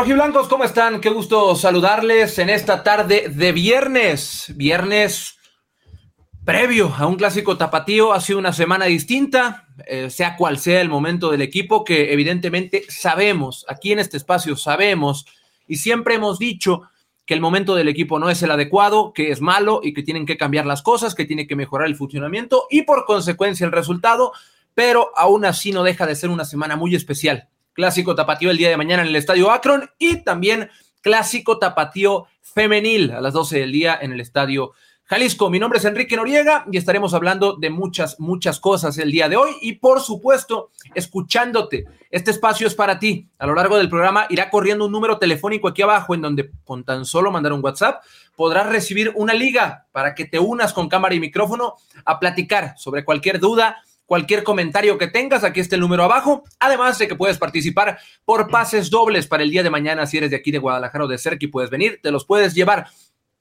Rojiblancos, ¿cómo están? Qué gusto saludarles en esta tarde de viernes. Viernes previo a un clásico tapatío. Ha sido una semana distinta, eh, sea cual sea el momento del equipo, que evidentemente sabemos, aquí en este espacio sabemos y siempre hemos dicho que el momento del equipo no es el adecuado, que es malo y que tienen que cambiar las cosas, que tiene que mejorar el funcionamiento y por consecuencia el resultado, pero aún así no deja de ser una semana muy especial clásico tapatío el día de mañana en el Estadio Akron y también clásico tapatío femenil a las 12 del día en el Estadio Jalisco. Mi nombre es Enrique Noriega y estaremos hablando de muchas, muchas cosas el día de hoy y por supuesto, escuchándote. Este espacio es para ti. A lo largo del programa irá corriendo un número telefónico aquí abajo en donde con tan solo mandar un WhatsApp podrás recibir una liga para que te unas con cámara y micrófono a platicar sobre cualquier duda, cualquier comentario que tengas, aquí está el número abajo. Además de que puedes participar por pases dobles para el día de mañana si eres de aquí de Guadalajara o de cerca y puedes venir, te los puedes llevar.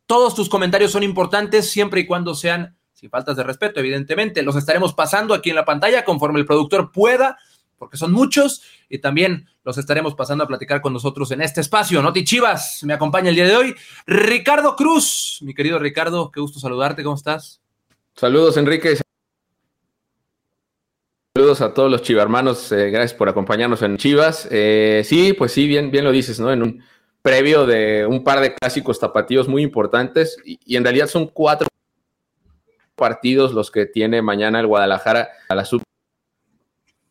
Todos tus comentarios son importantes siempre y cuando sean sin faltas de respeto, evidentemente. Los estaremos pasando aquí en la pantalla conforme el productor pueda, porque son muchos, y también los estaremos pasando a platicar con nosotros en este espacio. Noti Chivas me acompaña el día de hoy. Ricardo Cruz, mi querido Ricardo, qué gusto saludarte, ¿cómo estás? Saludos, Enrique. Saludos a todos los chivarmanos, eh, gracias por acompañarnos en Chivas. Eh, sí, pues sí, bien, bien lo dices, ¿no? En un previo de un par de clásicos tapatíos muy importantes y, en realidad son cuatro partidos los que tiene mañana el Guadalajara a la sub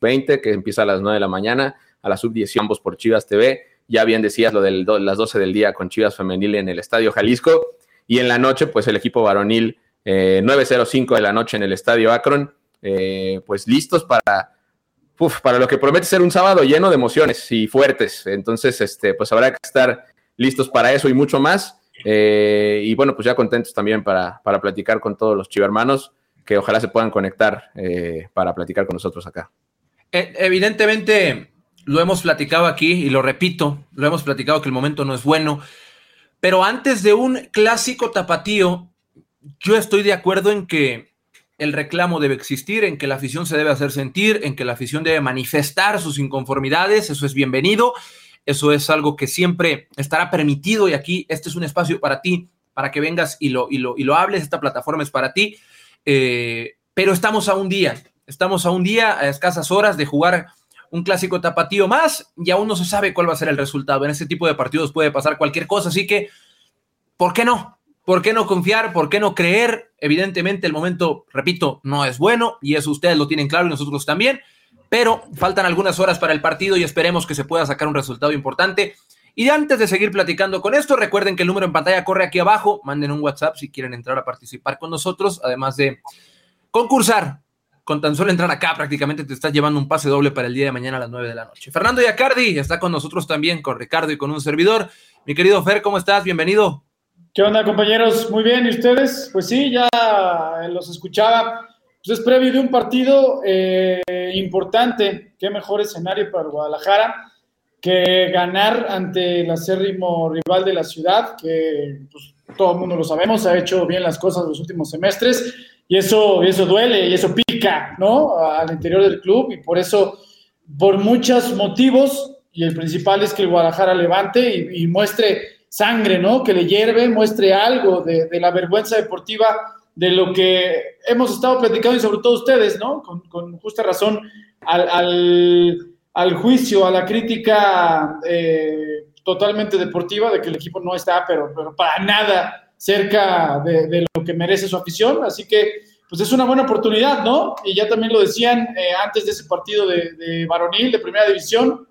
20 que empieza a las 9 de la mañana, a la sub 10 ambos por Chivas TV. Ya bien decías lo de las 12 del día con Chivas Femenil en el Estadio Jalisco y en la noche pues el equipo varonil eh, 9.05 de la noche en el Estadio Akron eh, pues listos para, para lo que promete ser un sábado lleno de emociones y fuertes. Entonces, este, pues habrá que estar listos para eso y mucho más. Eh, y bueno, pues ya contentos también para, para platicar con todos los chivermanos que ojalá se puedan conectar eh, para platicar con nosotros acá. Evidentemente, lo hemos platicado aquí y lo repito, lo hemos platicado que el momento no es bueno, pero antes de un clásico tapatío, yo estoy de acuerdo en que el reclamo debe existir, en que la afición se debe hacer sentir, en que la afición debe manifestar sus inconformidades, eso es bienvenido, eso es algo que siempre estará permitido y aquí este es un espacio para ti, para que vengas y lo, y lo, y lo hables, esta plataforma es para ti, eh, pero estamos a un día, estamos a un día, a escasas horas de jugar un clásico tapatío más y aún no se sabe cuál va a ser el resultado. En este tipo de partidos puede pasar cualquier cosa, así que, ¿por qué no? ¿Por qué no confiar? ¿Por qué no creer? Evidentemente el momento, repito, no es bueno y eso ustedes lo tienen claro y nosotros también, pero faltan algunas horas para el partido y esperemos que se pueda sacar un resultado importante. Y antes de seguir platicando con esto, recuerden que el número en pantalla corre aquí abajo, manden un WhatsApp si quieren entrar a participar con nosotros, además de concursar. Con tan solo entrar acá, prácticamente te estás llevando un pase doble para el día de mañana a las 9 de la noche. Fernando Yacardi está con nosotros también, con Ricardo y con un servidor. Mi querido Fer, ¿cómo estás? Bienvenido. ¿Qué onda, compañeros? Muy bien, ¿y ustedes? Pues sí, ya los escuchaba. Pues es previo de un partido eh, importante. Qué mejor escenario para Guadalajara que ganar ante el acérrimo rival de la ciudad, que pues, todo el mundo lo sabemos, ha hecho bien las cosas los últimos semestres y eso, eso duele y eso pica, ¿no? Al interior del club y por eso, por muchos motivos, y el principal es que el Guadalajara levante y muestre sangre, ¿no? Que le hierve, muestre algo de, la vergüenza deportiva de lo que hemos estado platicando y sobre todo ustedes, ¿no? Con, justa razón al, juicio, a la crítica eh, totalmente deportiva de que el equipo no está, pero, pero para nada cerca de, lo que merece su afición. Así que, pues es una buena oportunidad, ¿no? Y ya también lo decían eh, antes de ese partido de, de varonil, de primera división,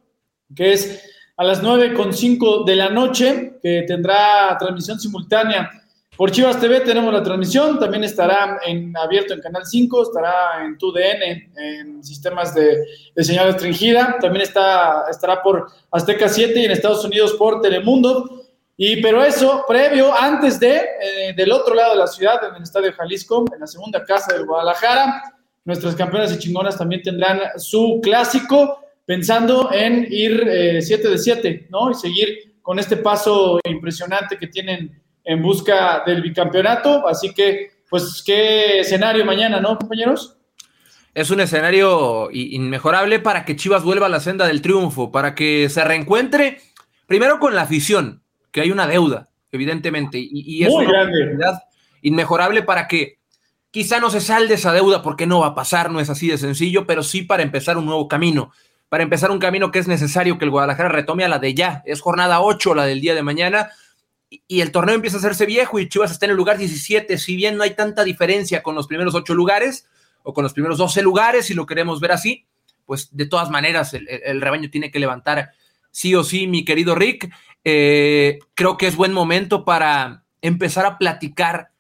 que es a las 9.5 de la noche, que tendrá transmisión simultánea por Chivas TV. Tenemos la transmisión, también estará en, abierto en Canal 5, estará en TUDN, en sistemas de, señal restringida, también está, estará por Azteca 7 y en Estados Unidos por Telemundo. Y pero eso, previo, antes de, eh, del otro lado de la ciudad, en el Estadio Jalisco, en la segunda casa de Guadalajara, nuestras campeonas y chingonas también tendrán su clásico pensando en ir 7 eh, de 7, ¿no? Y seguir con este paso impresionante que tienen en busca del bicampeonato. Así que, pues, qué escenario mañana, ¿no, compañeros? Es un escenario inmejorable para que Chivas vuelva a la senda del triunfo, para que se reencuentre primero con la afición, que hay una deuda, evidentemente, y, es una oportunidad inmejorable para que quizá no se salde esa deuda porque no va a pasar, no es así de sencillo, pero sí para empezar un nuevo camino, para empezar un camino que es necesario que el Guadalajara retome a la de ya, es jornada 8 la del día de mañana, y el torneo empieza a hacerse viejo y Chivas está en el lugar 17, si bien no hay tanta diferencia con los primeros 8 lugares o con los primeros 12 lugares, si lo queremos ver así, pues de todas maneras el, rebaño tiene que levantar sí o sí, mi querido Rick. Eh, creo que es buen momento para empezar a platicar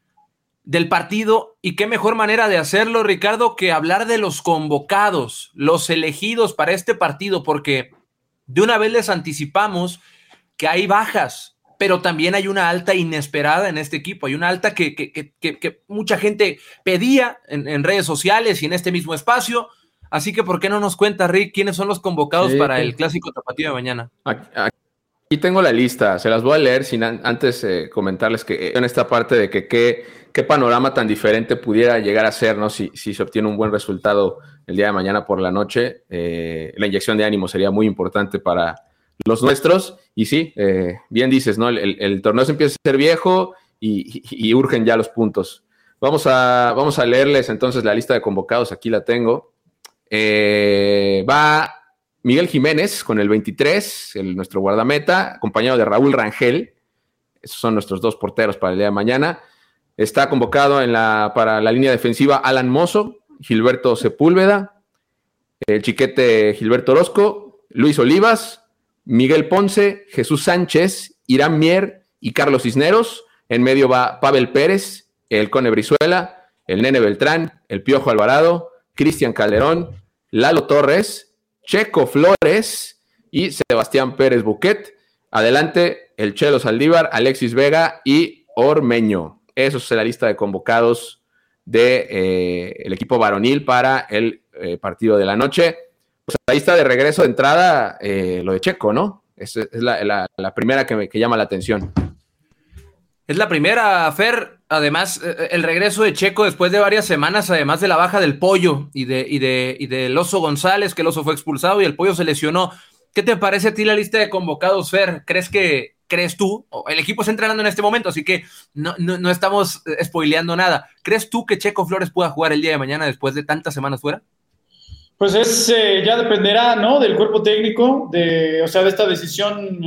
del partido y qué mejor manera de hacerlo, Ricardo, que hablar de los convocados, los elegidos para este partido, porque de una vez les anticipamos que hay bajas, pero también hay una alta inesperada en este equipo, hay una alta que, que, mucha gente pedía en, redes sociales y en este mismo espacio. Así que, ¿por qué no nos cuenta, Rick, quiénes son los convocados para el clásico tapatío de mañana? Aquí tengo la lista, se las voy a leer sin antes eh, comentarles que en esta parte de que qué, panorama tan diferente pudiera llegar a ser, ¿no? Si, si, se obtiene un buen resultado el día de mañana por la noche, eh, la inyección de ánimo sería muy importante para los nuestros. Y sí, eh, bien dices, ¿no? El, torneo se empieza a ser viejo y, urgen ya los puntos. Vamos a, vamos a leerles entonces la lista de convocados, aquí la tengo. va Miguel Jiménez con el 23, el, nuestro guardameta, acompañado de Raúl Rangel. Esos son nuestros dos porteros para el día de mañana. Está convocado en la, para la línea defensiva Alan Mozo, Gilberto Sepúlveda, el chiquete Gilberto Orozco, Luis Olivas, Miguel Ponce, Jesús Sánchez, Irán Mier y Carlos Cisneros. En medio va Pavel Pérez, el Cone Brizuela, el Nene Beltrán, el Piojo Alvarado, Cristian Calderón, Lalo Torres, Checo Flores y Sebastián Pérez Buquet. Adelante, el Chelo Saldívar, Alexis Vega y Ormeño. Eso es la lista de convocados del de, eh, equipo varonil para el eh, partido de la noche. Pues ahí está de regreso de entrada eh, lo de Checo, ¿no? Es, la, primera que, me, que llama la atención. Es la primera, Fer. Además, eh, eh, el regreso de Checo después de varias semanas, además de la baja del pollo y de, y de, y del oso González, que el oso fue expulsado y el pollo se lesionó. ¿Qué te parece a ti la lista de convocados, Fer? ¿Crees que, crees tú? El equipo está entrenando en este momento, así que no, no, estamos eh, spoileando nada. ¿Crees tú que Checo Flores pueda jugar el día de mañana después de tantas semanas fuera? Pues es, ya dependerá, ¿no? Del cuerpo técnico, de, o sea, de esta decisión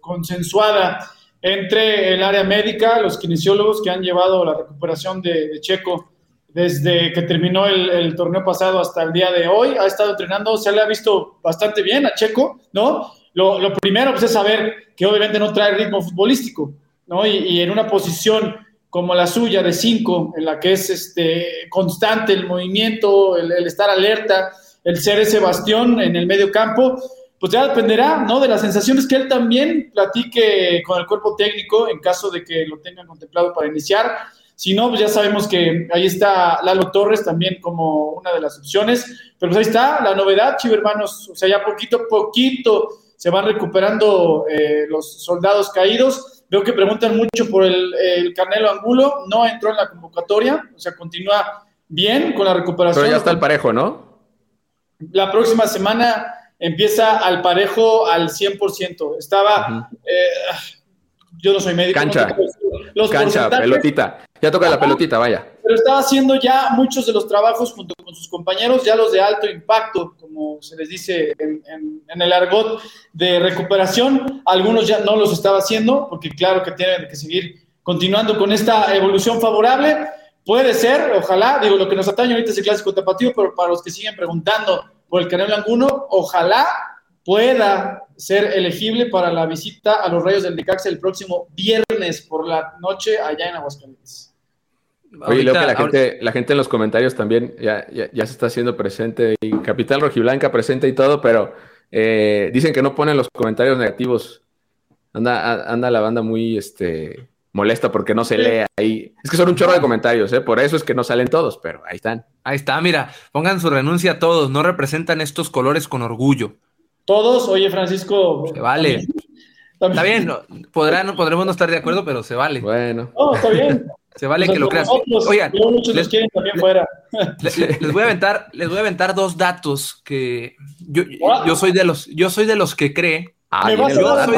consensuada entre el área médica, los kinesiólogos que han llevado la recuperación de, Checo desde que terminó el, torneo pasado hasta el día de hoy. Ha estado entrenando, se le ha visto bastante bien a Checo, ¿no? Lo, primero pues, es saber que obviamente no trae ritmo futbolístico, ¿no? Y, en una posición como la suya de cinco, en la que es este, constante el movimiento, el, el estar alerta, el ser ese bastión en el medio campo, pues ya dependerá, ¿no? De las sensaciones que él también platique con el cuerpo técnico en caso de que lo tengan contemplado para iniciar. Si no, pues ya sabemos que ahí está Lalo Torres también como una de las opciones. Pero pues ahí está la novedad, chivo hermanos. O sea, ya poquito a poquito se van recuperando eh, los soldados caídos. Veo que preguntan mucho por el, el, Canelo Angulo. No entró en la convocatoria, o sea, continúa bien con la recuperación. Pero ya está el parejo, ¿no? La próxima semana empieza al parejo al 100%. Estaba, eh, yo no soy médico. Cancha, los cancha, pelotita. Ya toca la pelotita, vaya. Pero estaba haciendo ya muchos de los trabajos junto con sus compañeros, ya los de alto impacto, como se les dice en, el argot de recuperación. Algunos ya no los estaba haciendo, porque claro que tienen que seguir continuando con esta evolución favorable. Puede ser, ojalá, digo, lo que nos atañe ahorita es el clásico tapatío, pero para los que siguen preguntando, por el Canelo Anguno, ojalá pueda ser elegible para la visita a los Rayos del Necaxa el próximo viernes por la noche allá en Aguascalientes. Oye, que la gente, la gente en los comentarios también ya, ya, se está haciendo presente, y Capital Rojiblanca presente y todo, pero eh, dicen que no ponen los comentarios negativos. Anda, anda la banda muy este, molesta porque no se lee ahí. Es que son un chorro de comentarios, ¿eh? por eso es que no salen todos, pero ahí están. Ahí está, mira, pongan su renuncia a todos, no representan estos colores con orgullo. Todos, oye Francisco. Se vale. Está bien, podrán, podremos no estar de acuerdo, pero se vale. Bueno. No, está bien. Se vale que lo creas. Oigan, muchos les, quieren también fuera. Les, voy a aventar, les voy a aventar dos datos que yo, yo soy de los, yo soy de los que cree. Ah, ¿Me vas a dar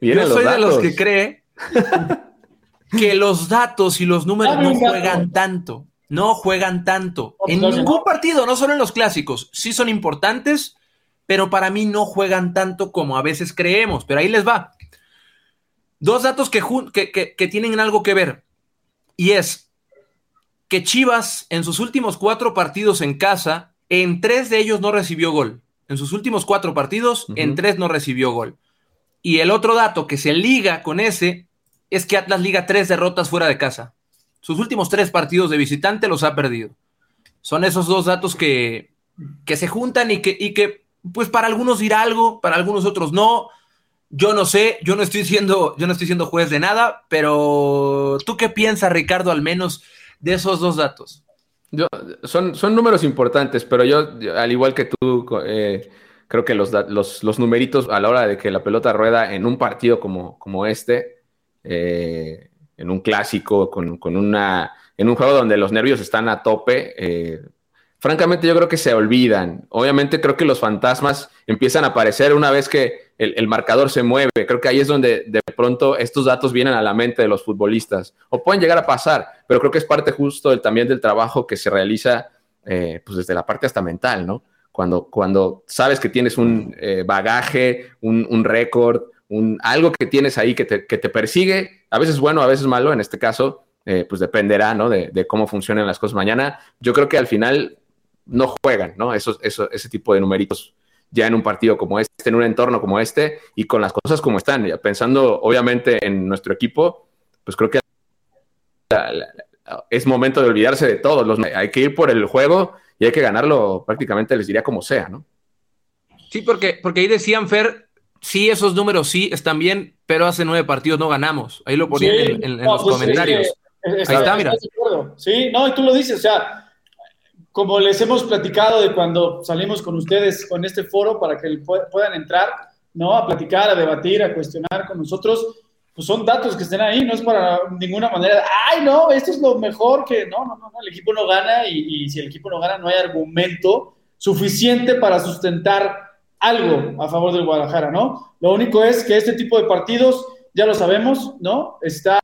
Yo soy de los que cree que los datos y los números no juegan tanto. No juegan tanto. En ningún partido, no solo en los clásicos. Sí son importantes, pero para mí no juegan tanto como a veces creemos. Pero ahí les va. Dos datos que, que, tienen algo que ver. Y es que Chivas en sus últimos cuatro partidos en casa, en tres de ellos no recibió gol. En sus últimos cuatro partidos, en tres no recibió gol. Y el otro dato que se liga con ese es que Atlas liga tres derrotas fuera de casa. Sus últimos tres partidos de visitante los ha perdido. Son esos dos datos que, que se juntan y que, y que, pues para algunos dirá algo, para algunos otros no. Yo no sé, yo no estoy siendo, yo no estoy siendo juez de nada, pero ¿tú qué piensas, Ricardo, al menos de esos dos datos? Yo, son, son números importantes, pero yo, al igual que tú, eh, creo que los, los, los, numeritos a la hora de que la pelota rueda en un partido como, como este, eh, en un clásico, con, una, en un juego donde los nervios están a tope, eh, francamente yo creo que se olvidan. Obviamente creo que los fantasmas empiezan a aparecer una vez que el, marcador se mueve. Creo que ahí es donde de pronto estos datos vienen a la mente de los futbolistas. O pueden llegar a pasar, pero creo que es parte justo también del trabajo que se realiza eh, pues desde la parte hasta mental, ¿no? Cuando, cuando sabes que tienes un bagaje, un, un récord, un, algo que tienes ahí que te, que te, persigue, a veces bueno, a veces malo, en este caso, eh, pues dependerá, ¿no? De, de, cómo funcionan las cosas mañana. Yo creo que al final no juegan, ¿no? Eso, eso, ese tipo de numeritos ya en un partido como este, en un entorno como este y con las cosas como están. Pensando obviamente en nuestro equipo, pues creo que es momento de olvidarse de todo. Los, hay que ir por el juego y hay que ganarlo prácticamente, les diría como sea, ¿no? Sí, porque, porque ahí decían, Fer, sí, esos números sí están bien, pero hace nueve partidos no ganamos. Ahí lo ponían en, los pues, comentarios. Ahí está, mira. Sí, no, y tú lo dices, o sea, como les hemos platicado de cuando salimos con ustedes con este foro para que puedan entrar, ¿no? A platicar, a debatir, a cuestionar con nosotros, pues son datos que estén ahí, no es para ninguna manera, ay, no, esto es lo mejor que, no, no, no, el equipo no gana y, y si el equipo no gana no hay argumento suficiente para sustentar algo a favor del Guadalajara, ¿no? Lo único es que este tipo de partidos, ya lo sabemos, ¿no? Está,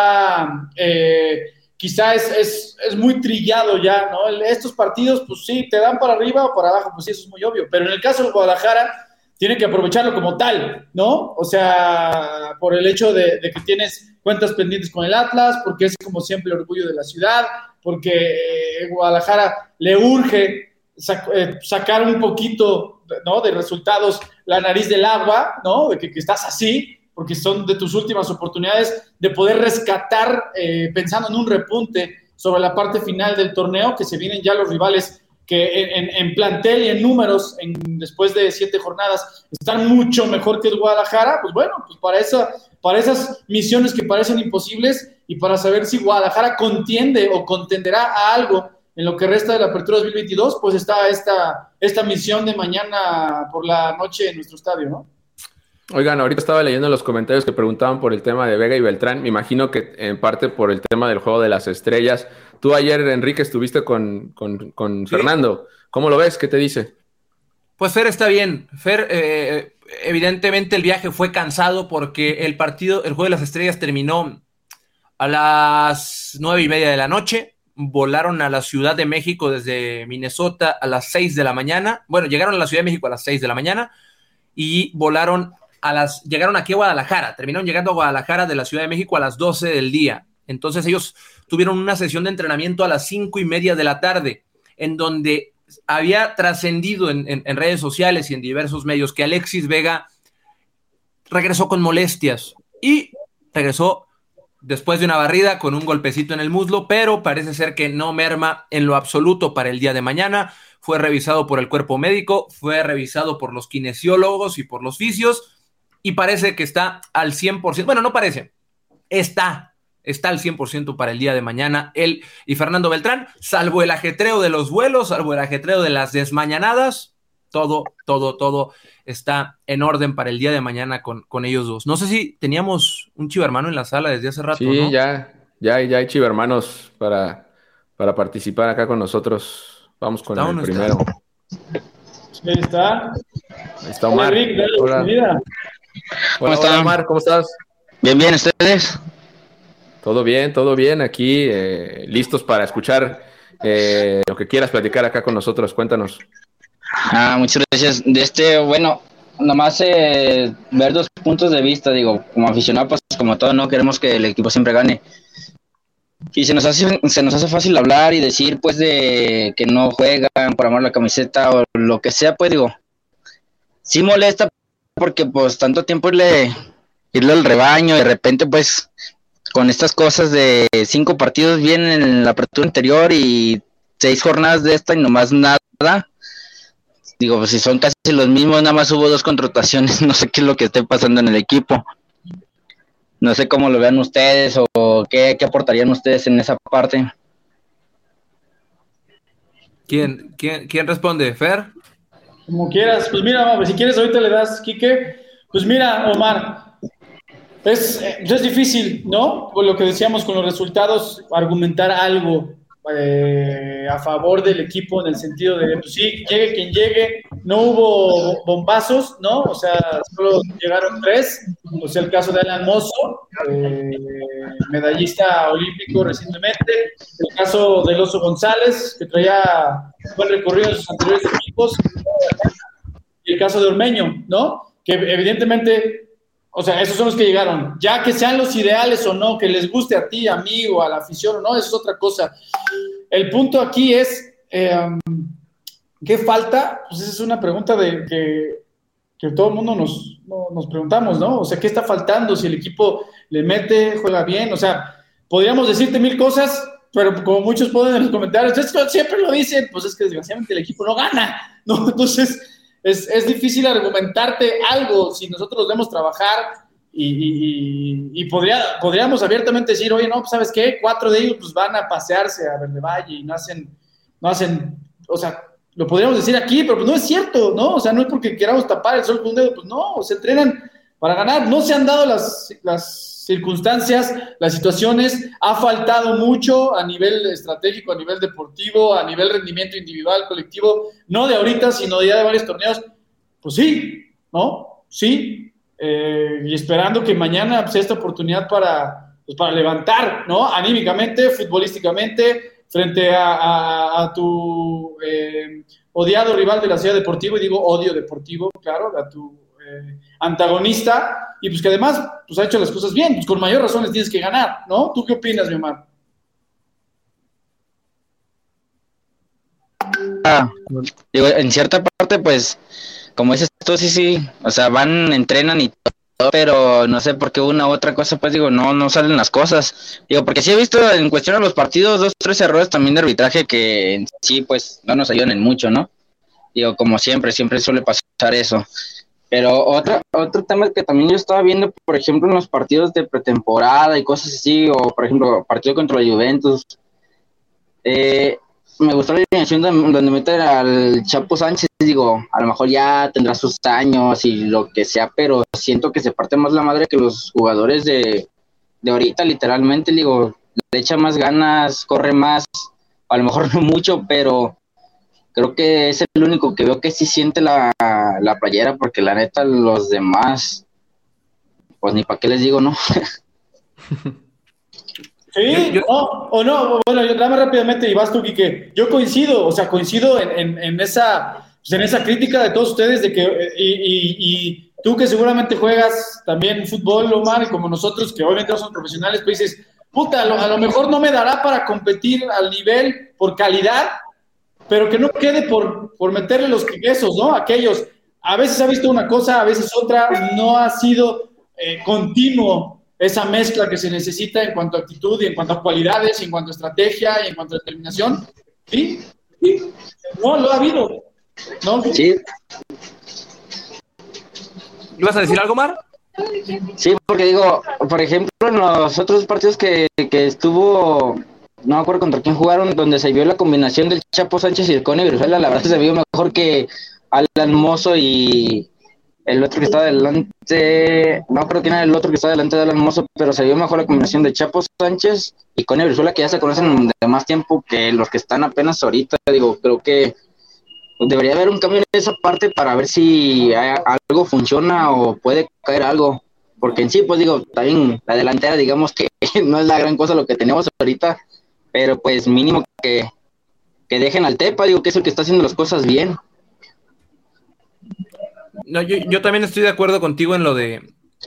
eh, quizá es, muy trillado ya, ¿no? Estos partidos, pues sí, te dan para arriba o para abajo, pues sí, eso es muy obvio, pero en el caso del Guadalajara, tiene que aprovecharlo como tal, ¿no? O sea, por el hecho de, que tienes cuentas pendientes con el Atlas, porque es como siempre el orgullo de la ciudad, porque eh, Guadalajara le urge eh, sacar un poquito ¿no? de resultados la nariz del agua, ¿no? de que, estás así, porque son de tus últimas oportunidades de poder rescatar, eh, pensando en un repunte sobre la parte final del torneo, que se vienen ya los rivales que en, plantel y en números, después de siete jornadas, están mucho mejor que el Guadalajara, pues bueno, pues para, esa, para esas misiones que parecen imposibles y para saber si Guadalajara contiende o contenderá a algo en lo que resta de la apertura 2022, pues está esta, esta misión de mañana por la noche en nuestro estadio, ¿no? Oigan, ahorita estaba leyendo los comentarios que preguntaban por el tema de Vega y Beltrán. Me imagino que en parte por el tema del juego de las estrellas. Tú ayer, Enrique, estuviste con, con, Fernando. ¿Cómo lo ves? ¿Qué te dice? Pues Fer está bien. Fer, eh, evidentemente el viaje fue cansado porque el partido, el juego de las estrellas terminó a las nueve y media de la noche volaron a la Ciudad de México desde Minnesota a las 6 de la mañana. Bueno, llegaron a la Ciudad de México a las 6 de la mañana y volaron a las, llegaron aquí a Guadalajara, terminaron llegando a Guadalajara de la Ciudad de México a las 12 del día. Entonces ellos tuvieron una sesión de entrenamiento a las cinco y media de la tarde, en donde había trascendido en, en redes sociales y en diversos medios que Alexis Vega regresó con molestias y regresó después de una barrida con un golpecito en el muslo, pero parece ser que no merma en lo absoluto para el día de mañana. Fue revisado por el cuerpo médico, fue revisado por los kinesiólogos y por los fisios y parece que está al 100%. Bueno, no parece, está, está al 100% para el día de mañana. Él y Fernando Beltrán, salvo el ajetreo de los vuelos, salvo el ajetreo de las desmañanadas, todo, todo, todo está en orden para el día de mañana con, con ellos dos. No sé si teníamos un chivermano en la sala desde hace rato. Sí, ya, ya, ya hay chivermanos para, para participar acá con nosotros. Vamos con el primero. Ahí está. Ahí está Omar. Hola, Hola. ¿Cómo estás? Omar, ¿cómo estás? Bien, bien, ¿ustedes? Todo bien, todo bien. Aquí eh, listos para escuchar eh, lo que quieras platicar acá con nosotros. Cuéntanos. Ah, muchas gracias. De este, bueno, nomás eh, ver dos puntos de vista. Digo, como aficionado, pues como todo, no queremos que el equipo siempre gane. Y se nos hace, se nos hace fácil hablar y decir, pues, de que no juegan por amor a la camiseta o lo que sea, pues, digo, sí molesta porque, pues, tanto tiempo irle, irle al rebaño y de repente, pues, con estas cosas de cinco partidos bien en la apertura anterior y seis jornadas de esta y nomás nada. Digo, pues si son casi los mismos, nada más hubo dos contrataciones, no sé qué es lo que esté pasando en el equipo. No sé cómo lo vean ustedes o qué, qué aportarían ustedes en esa parte. ¿Quién, quién, quién responde? ¿Fer? Como quieras. Pues mira, si quieres ahorita le das, Quique. Pues mira, Omar, es, es difícil, ¿no? Con lo que decíamos con los resultados, argumentar algo eh, a favor del equipo en el sentido de, pues sí, llegue quien llegue, no hubo bombazos, ¿no? O sea, solo llegaron tres, o sea, el caso de Alan Mozo, eh, medallista olímpico recientemente, el caso de Oso González, que traía buen recorrido en sus anteriores equipos, y el caso de Ormeño, ¿no? Que evidentemente o sea, esos son los que llegaron. Ya que sean los ideales o no, que les guste a ti, amigo, a la afición o no, eso es otra cosa. El punto aquí es, eh, ¿qué falta? Pues esa es una pregunta de que, todo el mundo nos, nos preguntamos, ¿no? O sea, ¿qué está faltando? Si el equipo le mete, juega bien, o sea, podríamos decirte mil cosas, pero como muchos ponen en los comentarios, que siempre lo dicen, pues es que desgraciadamente el equipo no gana, ¿no? Entonces es, es difícil argumentarte algo si nosotros debemos trabajar y, y, podría, podríamos abiertamente decir, oye, no, pues sabes qué, cuatro de ellos pues van a pasearse a Verde Valle y no hacen, no hacen, o sea, lo podríamos decir aquí, pero pues no es cierto, ¿no? O sea, no es porque queramos tapar el sol con un dedo, pues no, se entrenan para ganar, no se han dado las, las circunstancias, las situaciones, ha faltado mucho a nivel estratégico, a nivel deportivo, a nivel rendimiento individual, colectivo, no de ahorita, sino ya de varios torneos. Pues sí, ¿no? Sí, eh, y esperando que mañana sea esta oportunidad para, pues, para levantar, ¿no? Anímicamente, futbolísticamente, frente a, tu eh, odiado rival de la ciudad deportiva, y digo odio deportivo, claro, a tu antagonista y pues que además pues ha hecho las cosas bien, pues con mayor razón les tienes que ganar, ¿no? ¿Tú qué opinas, mi Omar? Ah, digo, en cierta parte, pues, como dices tú, sí, sí, o sea, van, entrenan y todo, pero no sé por qué una u otra cosa, pues digo, no, no salen las cosas. Digo, porque sí he visto en cuestión a los partidos dos, tres errores también de arbitraje que en sí, pues, no nos ayudan en mucho, ¿no? Digo, como siempre, siempre suele pasar eso. Pero otro, otro tema que también yo estaba viendo, por ejemplo, en los partidos de pretemporada y cosas así, o por ejemplo, partido contra la Juventus, eh, me gustó la alineación donde meter al Chapo Sánchez, digo, a lo mejor ya tendrá sus años y lo que sea, pero siento que se parte más la madre que los jugadores de, de ahorita, literalmente, digo, le echa más ganas, corre más, a lo mejor no mucho, pero creo que es el único que veo que sí siente la, playera, porque la neta los demás, pues ni para qué les digo, ¿no? Sí, o no, bueno, yo dame rápidamente y vas tú, Quique. Yo coincido, o sea, coincido en, esa, pues, en esa crítica de todos ustedes de que, y, tú que seguramente juegas también fútbol, Omar, y como nosotros que obviamente no somos profesionales, pues dices, puta, a lo, a lo mejor no me dará para competir al nivel por calidad, pero que no quede por, por meterle los quesos, ¿no? Aquellos, a veces ha visto una cosa, a veces otra, no ha sido eh, continuo esa mezcla que se necesita en cuanto a actitud y en cuanto a cualidades, y en cuanto a estrategia y en cuanto a determinación. ¿Sí? ¿Sí? No, lo ha habido. ¿No? Sí. ¿Ibas a decir algo, Mar? Sí, porque digo, por ejemplo, en los otros partidos que, que estuvo no me acuerdo contra quién jugaron, donde se vio la combinación del Chapo Sánchez y el Cone Brizuela, la verdad se vio mejor que Alan Mozo y el otro que estaba delante, no creo quién era el otro que estaba delante de Alan Mozo, pero se vio mejor la combinación de Chapo Sánchez y Cone Brizuela, que ya se conocen de más tiempo que los que están apenas ahorita, digo, creo que debería haber un cambio en esa parte para ver si algo funciona o puede caer algo porque en sí, pues digo, también la delantera, digamos que no es la gran cosa lo que tenemos ahorita, pero pues mínimo que, que dejen al Tepa, digo que es el que está haciendo las cosas bien. No, yo, yo también estoy de acuerdo contigo en lo de,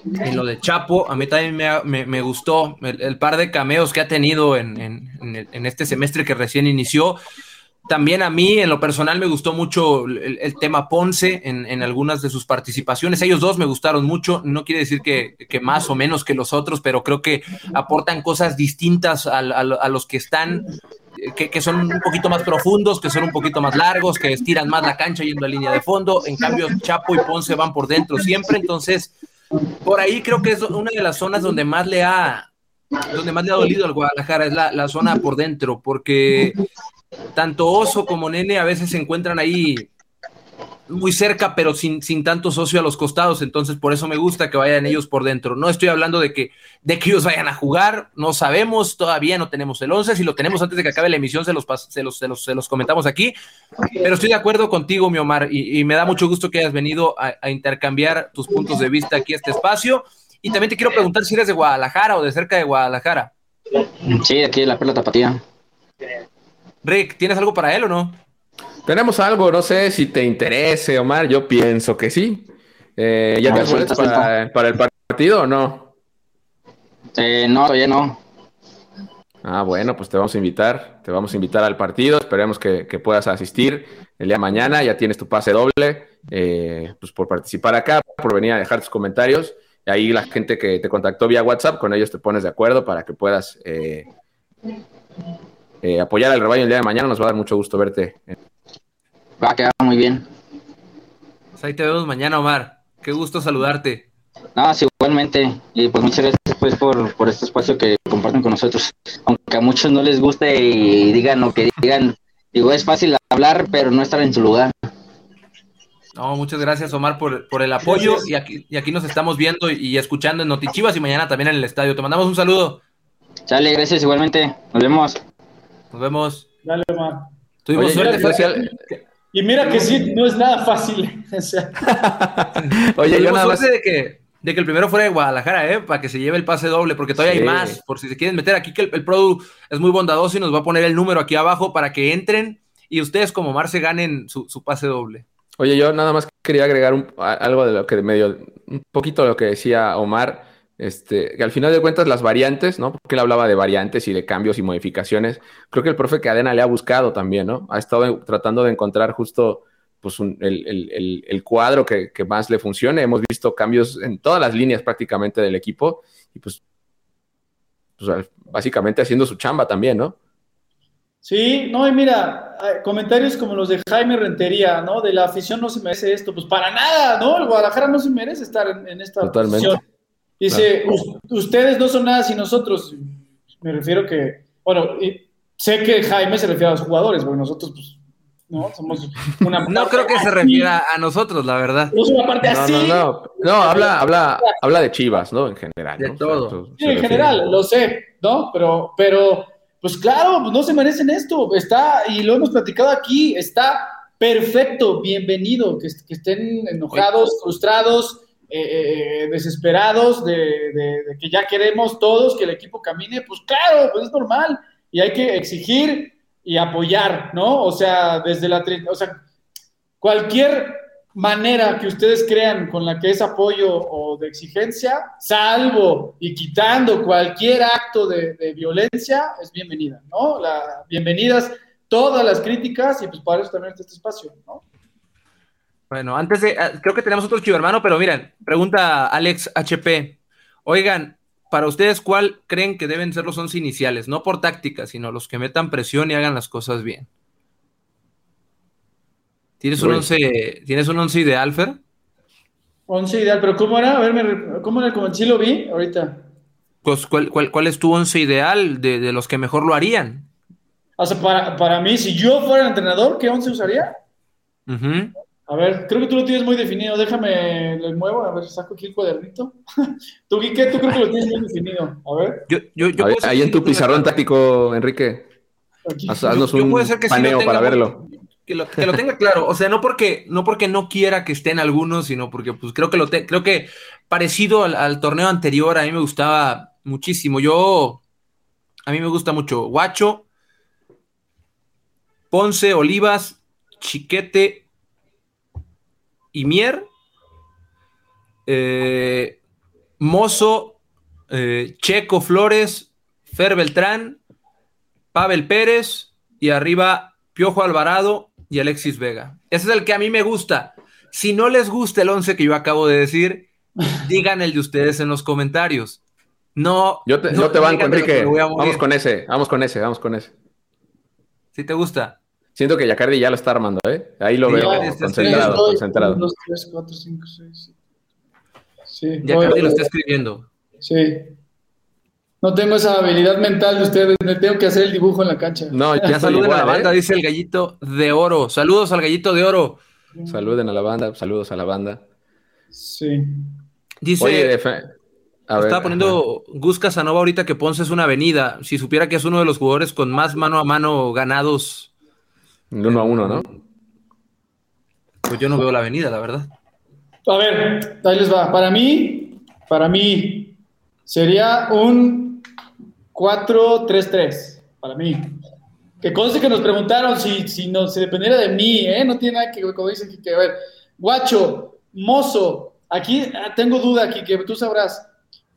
en lo de Chapo, a mí también me, gustó el, par de cameos que ha tenido en, en, este semestre que recién inició. También a mí, en lo personal, me gustó mucho el, tema Ponce en, algunas de sus participaciones. Ellos dos me gustaron mucho. No quiere decir que, más o menos que los otros, pero creo que aportan cosas distintas a, los que están, que, que, son un poquito más profundos, que son un poquito más largos, que estiran más la cancha yendo a línea de fondo. En cambio, Chapo y Ponce van por dentro siempre. Entonces, por ahí creo que es una de las zonas donde más le ha, donde más le ha dolido al Guadalajara, es la, la zona por dentro, porque tanto Oso como Nene a veces se encuentran ahí muy cerca, pero sin, sin tanto socio a los costados. Entonces, por eso me gusta que vayan ellos por dentro. No estoy hablando de que, de que ellos vayan a jugar, no sabemos, todavía no tenemos el 11. Si lo tenemos antes de que acabe la emisión, se los, se los, se los, comentamos aquí. Pero estoy de acuerdo contigo, mi Omar, y, me da mucho gusto que hayas venido a, intercambiar tus puntos de vista aquí a este espacio. Y también te quiero preguntar si eres de Guadalajara o de cerca de Guadalajara. Sí, aquí en la Perla Tapatía. Rick, ¿tienes algo para él o no? Tenemos algo, no sé si te interese, Omar. Yo pienso que sí. Eh, ¿Ya te has para, para, el partido o no? Eh, no, todavía no. Ah, bueno, pues te vamos a invitar. Te vamos a invitar al partido. Esperemos que, puedas asistir el día de mañana. Ya tienes tu pase doble. Eh, pues por participar acá, por venir a dejar tus comentarios. Y ahí la gente que te contactó vía WhatsApp, con ellos te pones de acuerdo para que puedas eh, apoyar al rebaño el día de mañana. Nos va a dar mucho gusto verte Va a quedar muy bien. Pues ahí te vemos mañana, Omar. Qué gusto saludarte. No, sí, igualmente. Y pues muchas gracias pues, por, por este espacio que comparten con nosotros. Aunque a muchos no les guste y digan lo que digan, digo, es fácil hablar, pero no estar en su lugar. No, muchas gracias, Omar, por, por el apoyo. Y aquí, y aquí nos estamos viendo y, escuchando en Notichivas y mañana también en el estadio. Te mandamos un saludo. Chale, gracias igualmente. Nos vemos. Nos vemos. Dale, Omar. Tuvimos suerte. Y mira que sí, no es nada fácil. Oye, yo nada más... de que, de que el primero fuera de Guadalajara, ¿eh? Para que se lleve el pase doble, porque todavía hay más. Por si se quieren meter aquí, que el, el Pro es muy bondadoso y nos va a poner el número aquí abajo para que entren y ustedes como Mar se ganen su, pase doble. Oye, yo nada más quería agregar algo de lo que medio, un poquito de lo que decía Omar. Este, que al final de cuentas las variantes, ¿no? Porque él hablaba de variantes y de cambios y modificaciones. Creo que el profe Cadena le ha buscado también, ¿no? Ha estado tratando de encontrar justo pues el, cuadro que, más le funcione. Hemos visto cambios en todas las líneas prácticamente del equipo y pues, pues básicamente haciendo su chamba también, ¿no? Sí, no, y mira, comentarios como los de Jaime Rentería, ¿no? De la afición no se merece esto, pues para nada, ¿no? El Guadalajara no se merece estar en, esta Totalmente. Dice, ustedes no son nada sin nosotros. Me refiero que, bueno, sé que Jaime se refiere a los jugadores, porque nosotros, pues, no, somos una No creo que se refiera a nosotros, la verdad. Somos una parte así. No, no, no, habla, habla, habla de Chivas, ¿no? En general. De todo. sí, en general, lo sé, ¿no? Pero, pero, pues claro, pues no se merecen esto. Está, y lo hemos platicado aquí, está perfecto, bienvenido, que, que estén enojados, frustrados, eh, eh, desesperados de, que ya queremos todos que el equipo camine, pues claro, pues es normal y hay que exigir y apoyar, ¿no? O sea, desde la, o sea, cualquier manera que ustedes crean con la que es apoyo o de exigencia, salvo y quitando cualquier acto de, violencia, es bienvenida, ¿no? Bienvenidas todas las críticas y pues para eso también este espacio, ¿no? Bueno, antes de, ah, creo que tenemos otro chivo hermano, pero miren, pregunta Alex HP. Oigan, para ustedes, ¿cuál creen que deben ser los once iniciales? No por táctica, sino los que metan presión y hagan las cosas bien. ¿Tienes un once, ¿tienes un once ideal, Fer? Once ideal, pero ¿cómo era? A ver, ¿cómo era? Como sí lo vi ahorita. Pues, ¿cuál, cuál, es tu once ideal de, los que mejor lo harían? O sea, para, para mí, si yo fuera el entrenador, ¿qué once usaría? Ajá. A ver, creo que tú lo tienes muy definido. Déjame, le muevo, a ver, saco aquí el cuadernito. ¿Tú, Quique, tú creo que lo tienes muy definido. A ver. Yo, yo, yo ahí en tu pizarrón táctico, Enrique. haznos un paneo para verlo. que lo, que lo tenga claro. O sea, no porque, no porque no quiera que estén algunos, sino porque pues creo que lo creo que parecido al, torneo anterior, a mí me gustaba muchísimo. Yo, a mí me gusta mucho Guacho, Ponce, Olivas, Chiquete y Mier. Eh, Mozo, eh, Checo Flores, Fer Beltrán, Pavel Pérez y arriba Piojo Alvarado y Alexis Vega. Ese es el que a mí me gusta. Si no les gusta el 11 que yo acabo de decir, digan el de ustedes en los comentarios. No. Yo te, no, te banco, Enrique. Vamos con ese, vamos con ese, vamos con ese. Si te gusta. Siento que Yacardi ya lo está armando, ¿eh? Ahí lo veo concentrado, concentrado. 1, 2, 3, 4, 5, 6, Sí. Yacardi lo está escribiendo. Sí. No tengo esa habilidad mental de ustedes, me tengo que hacer el dibujo en la cancha. No, ya saluden a la banda, ¿eh? dice el gallito de oro. Saludos al gallito de oro. Saluden a la banda, saludos a la banda. Sí. Dice, Oye, estaba poniendo Gus Casanova ahorita que Ponce es una avenida. Si supiera que es uno de los jugadores con más mano a mano ganados. Uno a uno, ¿no? Pues yo no veo la avenida, la verdad. A ver, ahí les va. Para mí, para mí, sería un 4-3-3 para mí. Que conste que nos preguntaron si, si no se dependiera de mí, ¿eh? No tiene nada que, como dicen, que, ver. Guacho, Mozo, aquí ah, tengo duda, aquí que tú sabrás.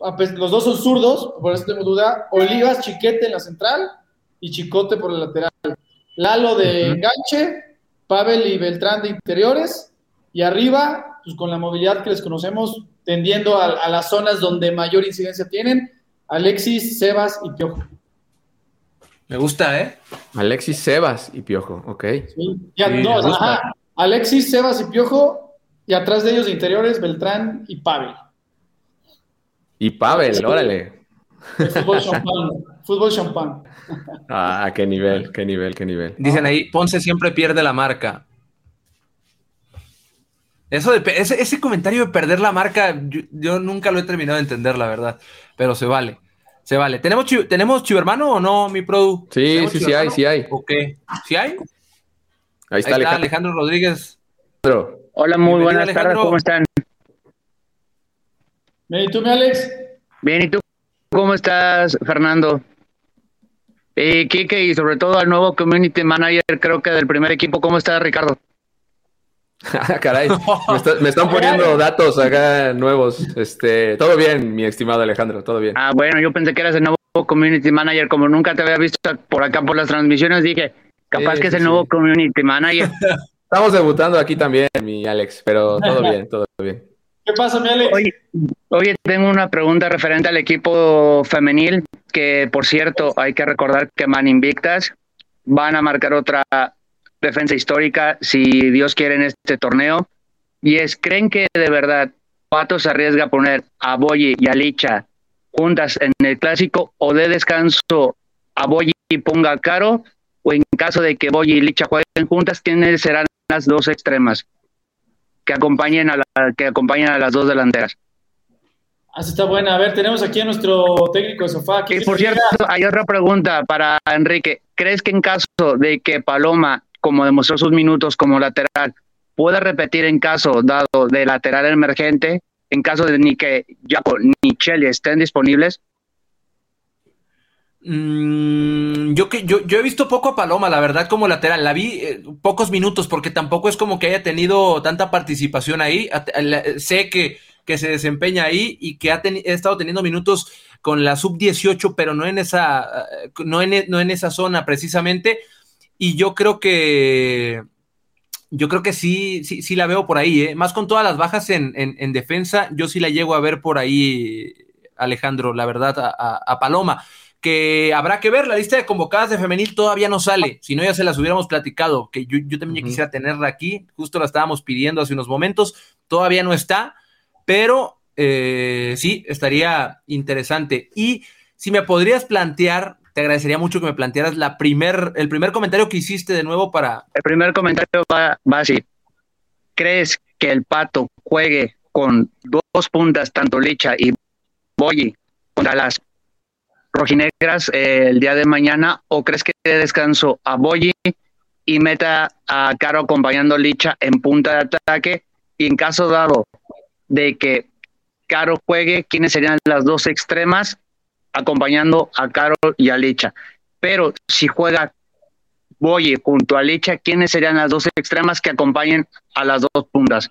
Ah, pues, los dos son zurdos, por eso tengo duda. Olivas, Chiquete en la central y Chicote por el lateral. Lalo de enganche, Pavel y Beltrán de interiores. Y arriba, pues con la movilidad que les conocemos, tendiendo a las zonas donde mayor incidencia tienen, Alexis, Sebas y Piojo. Me gusta, ¿eh? Alexis, Sebas y Piojo, ok. Sí, ya, no, ajá. Alexis, Sebas y Piojo, y atrás de ellos de interiores, Beltrán y Pavel. Y Pavel, órale. Fútbol champán. Fútbol champán. Ah, qué nivel, qué nivel, qué nivel. Dicen ahí, Ponce siempre pierde la marca. Eso de, ese, comentario de perder la marca, yo, nunca lo he terminado de entender, la verdad. Pero se vale. Se vale. ¿Tenemos, ¿tenemos chivermano o no, mi pro? Sí, sí, sí hay, sí hay. Ok. ¿Sí hay? Ahí está, Alejandro. Rodríguez. Hola, muy buenas tardes, ¿cómo están? Bien, ¿y tú, mi Alex? Bien, ¿y tú? ¿Cómo estás, Fernando? Eh, Kike, y sobre todo al nuevo community manager, creo que del primer equipo, ¿cómo está Ricardo? Caray, me, están poniendo datos acá nuevos. Este, todo bien, mi estimado Alejandro, todo bien. Ah, bueno, yo pensé que eras el nuevo community manager, como nunca te había visto por acá por las transmisiones, dije, capaz que es el nuevo community manager. Estamos debutando aquí también, mi Alex, pero todo bien, todo bien. ¿Qué pasa? Oye, tengo una pregunta referente al equipo femenil, que por cierto, hay que recordar que Man Invictas van a marcar otra defensa histórica, si Dios quiere, en este torneo. Y es, ¿creen que de verdad Pato se arriesga a poner a Boyi y a Licha juntas en el clásico o de descanso a Boyi y ponga Caro? O en caso de que Boyi y Licha jueguen juntas, ¿quiénes serán las dos extremas que acompañen a, la, que acompañen a las dos delanteras? Así está buena. A ver, tenemos aquí a nuestro técnico de sofá. Y por cierto, hay otra pregunta para Enrique. ¿Crees que en caso de que Paloma como demostró sus minutos como lateral, puede repetir en caso dado de lateral emergente, en caso de ni que Jaco ni Chelsea estén disponibles? Mm, yo, que, yo, yo he visto poco a Paloma, la verdad, como lateral. La vi eh, pocos minutos porque tampoco es como que haya tenido tanta participación ahí. sé que, que se desempeña ahí y que ha, estado teniendo minutos con la sub-18, pero no en, esa, eh, no, en, no en esa zona precisamente. Y yo creo que yo creo que sí, sí, sí la veo por ahí, ¿eh? Más con todas las bajas en, en, defensa, yo sí la llego a ver por ahí, Alejandro, la verdad, a, Paloma. Que habrá que ver, la lista de convocadas de femenil todavía no sale, si no ya se las hubiéramos platicado, que yo, yo también quisiera tenerla aquí, justo la estábamos pidiendo hace unos momentos, todavía no está, pero eh, sí, estaría interesante. Y si me podrías plantear te agradecería mucho que me plantearas la primer, el primer comentario que hiciste de nuevo para... El primer comentario va, va así. ¿Crees que el Pato juegue con dos puntas, tanto Licha y Boyi, contra las rojinegras eh, el día de mañana? ¿O crees que de descanso a Boyi y meta a Caro acompañando a Licha en punta de ataque. Y en caso dado de que Caro juegue, ¿quiénes serían las dos extremas acompañando a Caro y a Licha? Pero si juega Boye junto a Licha, ¿quiénes serían las dos extremas que acompañen a las dos puntas?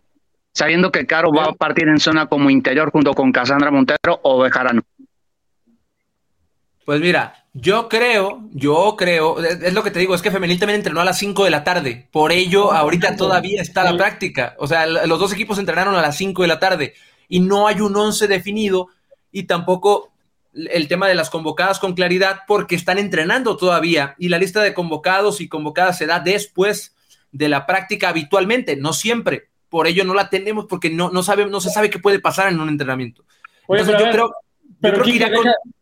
Sabiendo que Caro va a partir en zona como interior junto con Casandra Montero o Bejarano. Pues mira, yo creo, yo creo, es, lo que te digo, es que Femenil también entrenó a las 5 de la tarde, por ello ahorita todavía está la práctica, o sea, los dos equipos entrenaron a las 5 de la tarde y no hay un 11 definido y tampoco el tema de las convocadas con claridad porque están entrenando todavía y la lista de convocados y convocadas se da después de la práctica habitualmente, no siempre, por ello no la tenemos porque no, no, sabe, no se sabe qué puede pasar en un entrenamiento. Entonces, yo creo pero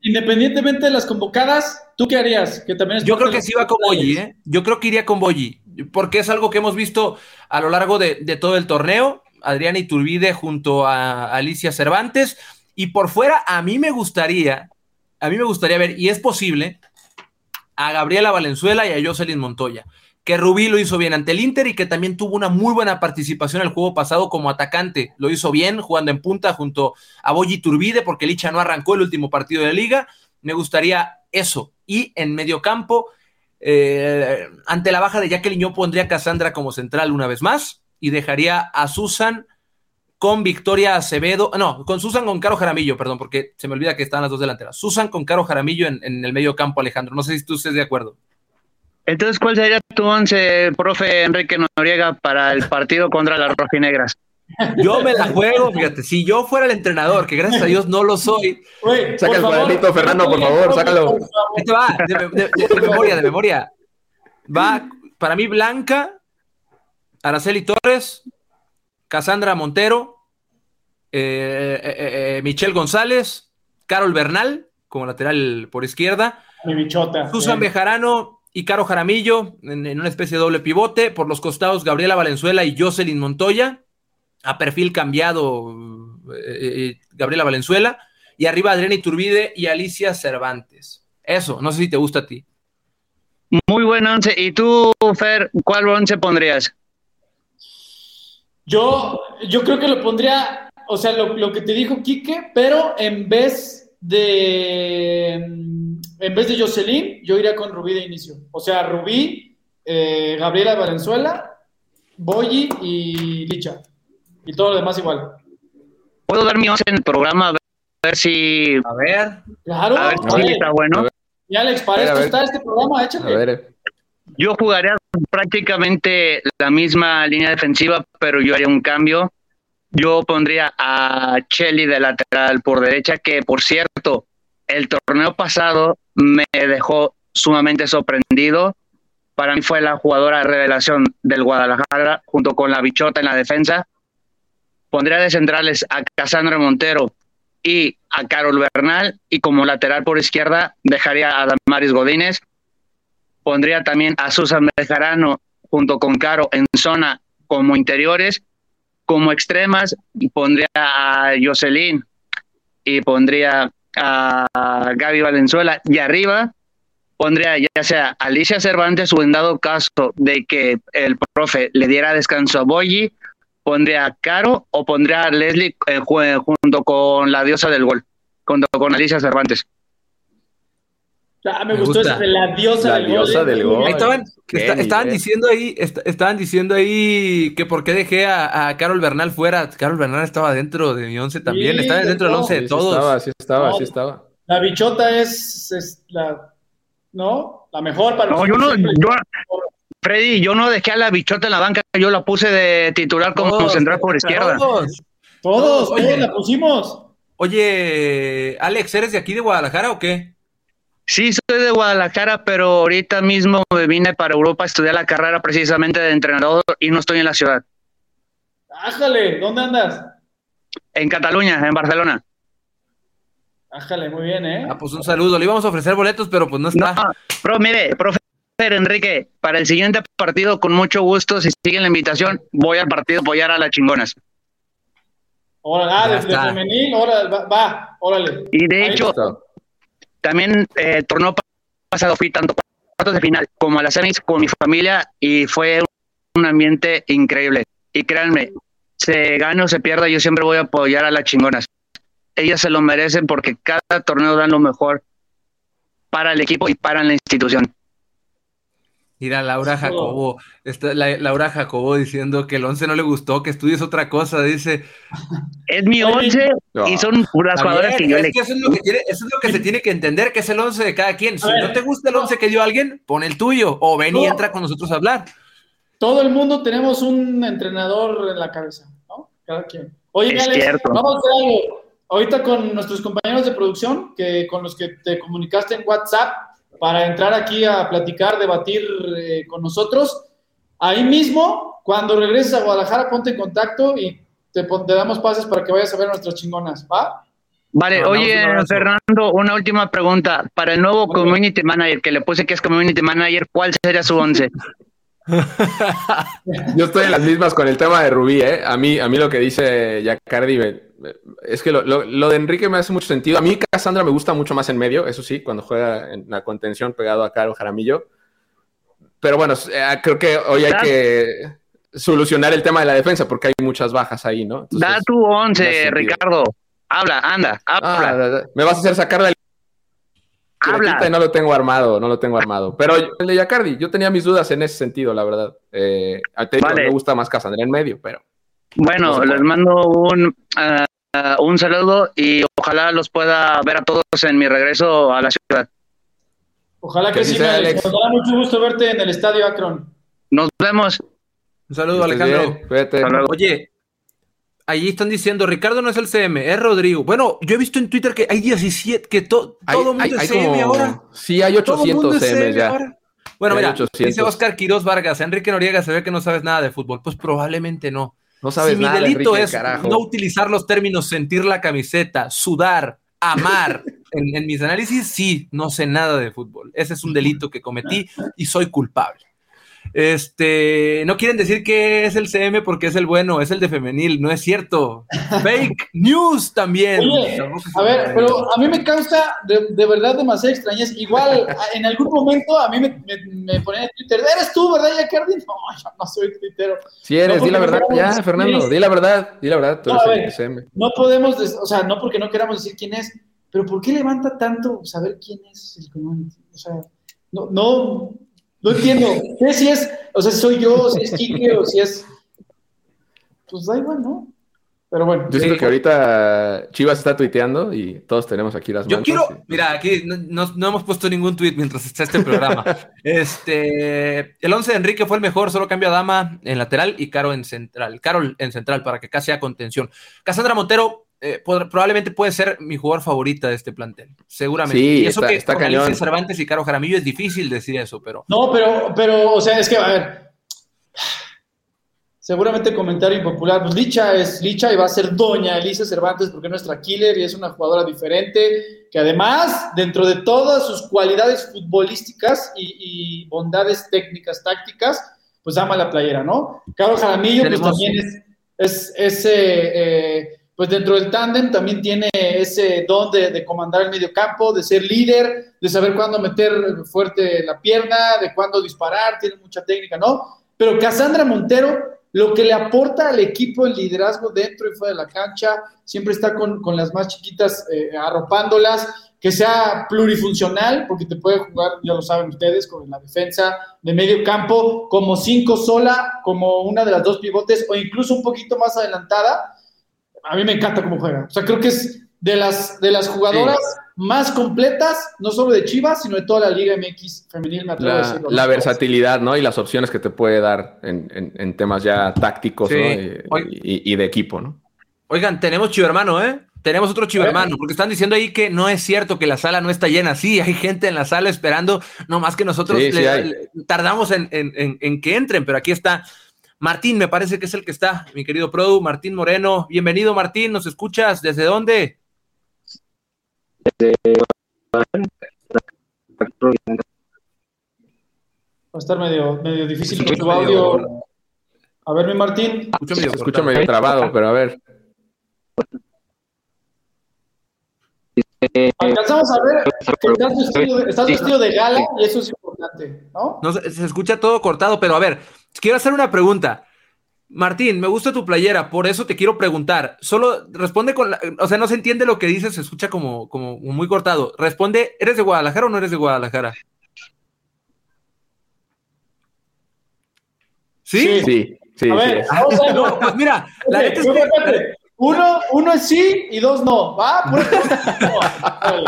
independientemente de las convocadas, ¿tú qué harías? Que también Yo creo que sí va con Boyi, ¿eh? Yo creo que iría con Boyi, porque es algo que hemos visto a lo largo de, todo el torneo. Adriana Iturbide junto a Alicia Cervantes. Y por fuera, a mí me gustaría, a mí me gustaría ver, y es posible, a Gabriela Valenzuela y a Jocelyn Montoya que Rubí lo hizo bien ante el Inter y que también tuvo una muy buena participación el juego pasado como atacante. Lo hizo bien jugando en punta junto a Boyi Turbide porque Licha no arrancó el último partido de la liga. Me gustaría eso. Y en medio campo, eh, ante la baja de Jacqueline, yo pondría a Cassandra como central una vez más y dejaría a Susan con Victoria Acevedo, no, con Susan con Caro Jaramillo, perdón, porque se me olvida que están las dos delanteras. Susan con Caro Jaramillo en, en el medio campo, Alejandro. No sé si tú estés de acuerdo. Entonces, ¿cuál sería tu once, profe Enrique Noriega, para el partido contra las rojinegras? Yo me la juego, fíjate, si yo fuera el entrenador, que gracias a Dios no lo soy. Saca el cuadernito, Fernando, por favor, sácalo. Este va, de, memoria, de memoria. Va, para mí, Blanca, Araceli Torres, Cassandra Montero, eh, eh, eh, Michelle González, Carol Bernal, como lateral por izquierda. Mi bichota. Susan Bejarano, y Caro Jaramillo en, una especie de doble pivote. Por los costados, Gabriela Valenzuela y Jocelyn Montoya. A perfil cambiado, eh, eh, Gabriela Valenzuela. Y arriba Adriana Iturbide y Alicia Cervantes. Eso, no sé si te gusta a ti. Muy buen once. ¿Y tú, Fer, cuál once pondrías? Yo, yo creo que lo pondría, o sea, lo, lo que te dijo Quique, pero en vez de en vez de Jocelyn, yo iría con Rubí de inicio. O sea, Rubí, eh, Gabriela Valenzuela, Boyi y Licha. Y todo lo demás igual. ¿Puedo dar mi once en el programa? A ver si. A ver. Claro. A ver si está bueno. Y Alex, para esto está este programa, échale. A ver. Yo jugaría prácticamente la misma línea defensiva, pero yo haría un cambio. Yo pondría a Chelly de lateral por derecha, que por cierto, el torneo pasado me dejó sumamente sorprendido. Para mí fue la jugadora revelación del Guadalajara junto con la bichota en la defensa. Pondría de centrales a Casandra Montero y a Carol Bernal y como lateral por izquierda dejaría a Damaris Godínez. Pondría también a Susan Bejarano junto con Caro en zona como interiores. Como extremas pondría a Jocelyn y pondría a Gaby Valenzuela y arriba pondría ya sea Alicia Cervantes o en dado caso de que el profe le diera descanso a Boyi, pondría a Caro o pondría a Leslie eh, junto con la diosa del gol, junto con Alicia Cervantes. Ah, me, gustó eso de la diosa, del, gol. estaban, diciendo ahí, estaban diciendo ahí que por qué dejé a, Carol Bernal fuera. Carol Bernal estaba dentro de mi once también, estaba dentro del once de todos. estaba, sí estaba, sí estaba. La bichota es, la, ¿no? La mejor para no, yo no, yo, Freddy, yo no dejé a la bichota en la banca, yo la puse de titular como central por izquierda. Todos, todos, todos la pusimos. Oye, Alex, ¿eres de aquí de Guadalajara o qué? Sí, soy de Guadalajara, pero ahorita mismo me vine para Europa a estudiar la carrera precisamente de entrenador y no estoy en la ciudad. Ájale, ¿dónde andas? En Cataluña, en Barcelona. Ájale, muy bien, ¿eh? Ah, pues un saludo. Le íbamos a ofrecer boletos, pero pues no está. No, pero mire, profe Enrique, para el siguiente partido, con mucho gusto, si siguen la invitación, voy al partido a apoyar a las chingonas. Ahora, ah, desde femenil, ahora, va, órale. Y de hecho, también eh, torneo pasado fui tanto cuartos de final como a las semis con mi familia y fue un ambiente increíble. Y créanme, se gane o se pierda, yo siempre voy a apoyar a las chingonas. Ellas se lo merecen porque cada torneo dan lo mejor para el equipo y para la institución. Mira, Laura Jacobo, está, Laura Jacobo diciendo que el 11 no le gustó, que estudies otra cosa, dice. Es mi 11 y son puras jugadoras que yo le... eso, es lo que eso es lo que se tiene que entender, que es el 11 de cada quien. Si no te gusta el 11 que dio alguien, pon el tuyo o ven y entra con nosotros a hablar. Todo el mundo tenemos un entrenador en la cabeza, ¿no? Cada quien. Oye, Alex, vamos a hacer algo. Ahorita con nuestros compañeros de producción, que con los que te comunicaste en WhatsApp, para entrar aquí a platicar, debatir eh, con nosotros. Ahí mismo, cuando regreses a Guadalajara, ponte en contacto y te, damos pases para que vayas a ver nuestras chingonas, ¿va? Vale, oye, Fernando, una última pregunta. Para el nuevo Community Manager, que le puse que es Community Manager, ¿cuál sería su once? Yo estoy en las mismas con el tema de Rubí, ¿eh? A mí, a mí lo que dice Jacardi es que lo, de Enrique me hace mucho sentido. A mí Cassandra me gusta mucho más en medio, eso sí, cuando juega en la contención pegado a Caro Jaramillo. Pero bueno, eh, creo que hoy hay que solucionar el tema de la defensa porque hay muchas bajas ahí, ¿no? da tu once, Ricardo. Habla, anda, habla. Ah, me vas a hacer sacar del Habla. Y no lo tengo armado, no lo tengo armado. Pero el de Yacardi, yo tenía mis dudas en ese sentido, la verdad. Eh, me gusta más Cassandra en medio, pero. Bueno, les mando un, uh, un saludo y ojalá los pueda ver a todos en mi regreso a la ciudad. Ojalá que, sí, me Nos dará mucho gusto verte en el estadio Akron. Nos vemos. Un saludo, Alejandro. Oye, Allí están diciendo, Ricardo no es el CM, es Rodrigo. Bueno, yo he visto en Twitter que hay 17, que todo el mundo es CM ahora. Sí, hay 800 CM ya. Bueno, mira, dice Oscar Quiroz Vargas, Enrique Noriega se ve que no sabes nada de fútbol. Pues probablemente no. No sabes si nada. Mi delito es no utilizar los términos sentir la camiseta, sudar, amar. en, en mis análisis, sí, no sé nada de fútbol. Ese es un delito que cometí y soy culpable. Este, no quieren decir que es el CM porque es el bueno, es el de femenil, no es cierto. Fake news también. a ver, pero a mí me causa de, verdad demasiada extrañez. Igual, en algún momento a mí me, me, ponían en Twitter, ¿eres tú, verdad, Jacardi? No, yo no soy tuitero. Si eres, di la verdad, ya, Fernando, di la verdad, di la verdad, tú eres el CM. No podemos, o sea, no porque no queramos decir quién es, pero ¿por qué levanta tanto saber quién es el community? O sea, no, no, no entiendo. ¿Qué si es, o sea, soy yo, si es Kike o si es. Pues da igual, ¿no? Pero bueno. Yo siento que ahorita Chivas está tuiteando y todos tenemos aquí las manos. Yo quiero, mira, aquí no, hemos puesto ningún tuit mientras está este programa. este, el 11 de Enrique fue el mejor, solo cambio a Dama en lateral y Caro en central. Carol en central para que casi sea contención. Cassandra Montero eh, probablemente puede ser mi jugador favorita de este plantel, seguramente. Sí, y eso está, que está cañón. Cervantes y Caro Jaramillo es difícil decir eso, pero. No, pero, pero, o sea, es que, a ver. Seguramente comentario impopular. Pues Licha es Licha y va a ser Doña Elisa Cervantes porque es nuestra killer y es una jugadora diferente que además, dentro de todas sus cualidades futbolísticas y, bondades técnicas, tácticas, pues ama la playera, ¿no? Caro Jaramillo, pues también es, ese. Eh, pues dentro del tándem también tiene ese don de, comandar el medio campo, de ser líder, de saber cuándo meter fuerte la pierna, de cuándo disparar, tiene mucha técnica, ¿no? Pero Cassandra Montero, lo que le aporta al equipo el liderazgo dentro y fuera de la cancha, siempre está con, las más chiquitas eh, arropándolas, que sea plurifuncional, porque te puede jugar, ya lo saben ustedes, con la defensa de medio campo, como cinco sola, como una de las dos pivotes, o incluso un poquito más adelantada, a mí me encanta cómo juega. O sea, creo que es de las, de las jugadoras más completas, no solo de Chivas, sino de toda la Liga MX femenil, me atrevo la, a decirlo. La versatilidad, ¿no? Y las opciones que te puede dar en, temas ya tácticos, ¿no? Y, de equipo, ¿no? Oigan, tenemos chivermano, ¿eh? Tenemos otro chivermano, porque están diciendo ahí que no es cierto que la sala no está llena. Sí, hay gente en la sala esperando, no más que nosotros tardamos en, en que entren, pero aquí está Martín, me parece que es el que está, mi querido Produ, Martín Moreno. Bienvenido, Martín, ¿nos escuchas? ¿Desde dónde? Va a estar medio, medio difícil con tu audio. A ver, mi Martín. Se escucha medio trabado, pero a ver. Alcanzamos a ver que estás vestido, de, estás vestido de gala y eso es importante. ¿no? No, se, se escucha todo cortado, pero a ver, quiero hacer una pregunta. Martín, me gusta tu playera, por eso te quiero preguntar. Solo responde con la, o sea, no se entiende lo que dices, se escucha como, como muy cortado. Responde, ¿eres de Guadalajara o no eres de Guadalajara? ¿Sí? Sí, sí. A ver, sí. vamos a- No, pues mira, la neta es que. Uno, uno es sí y dos no. Órale.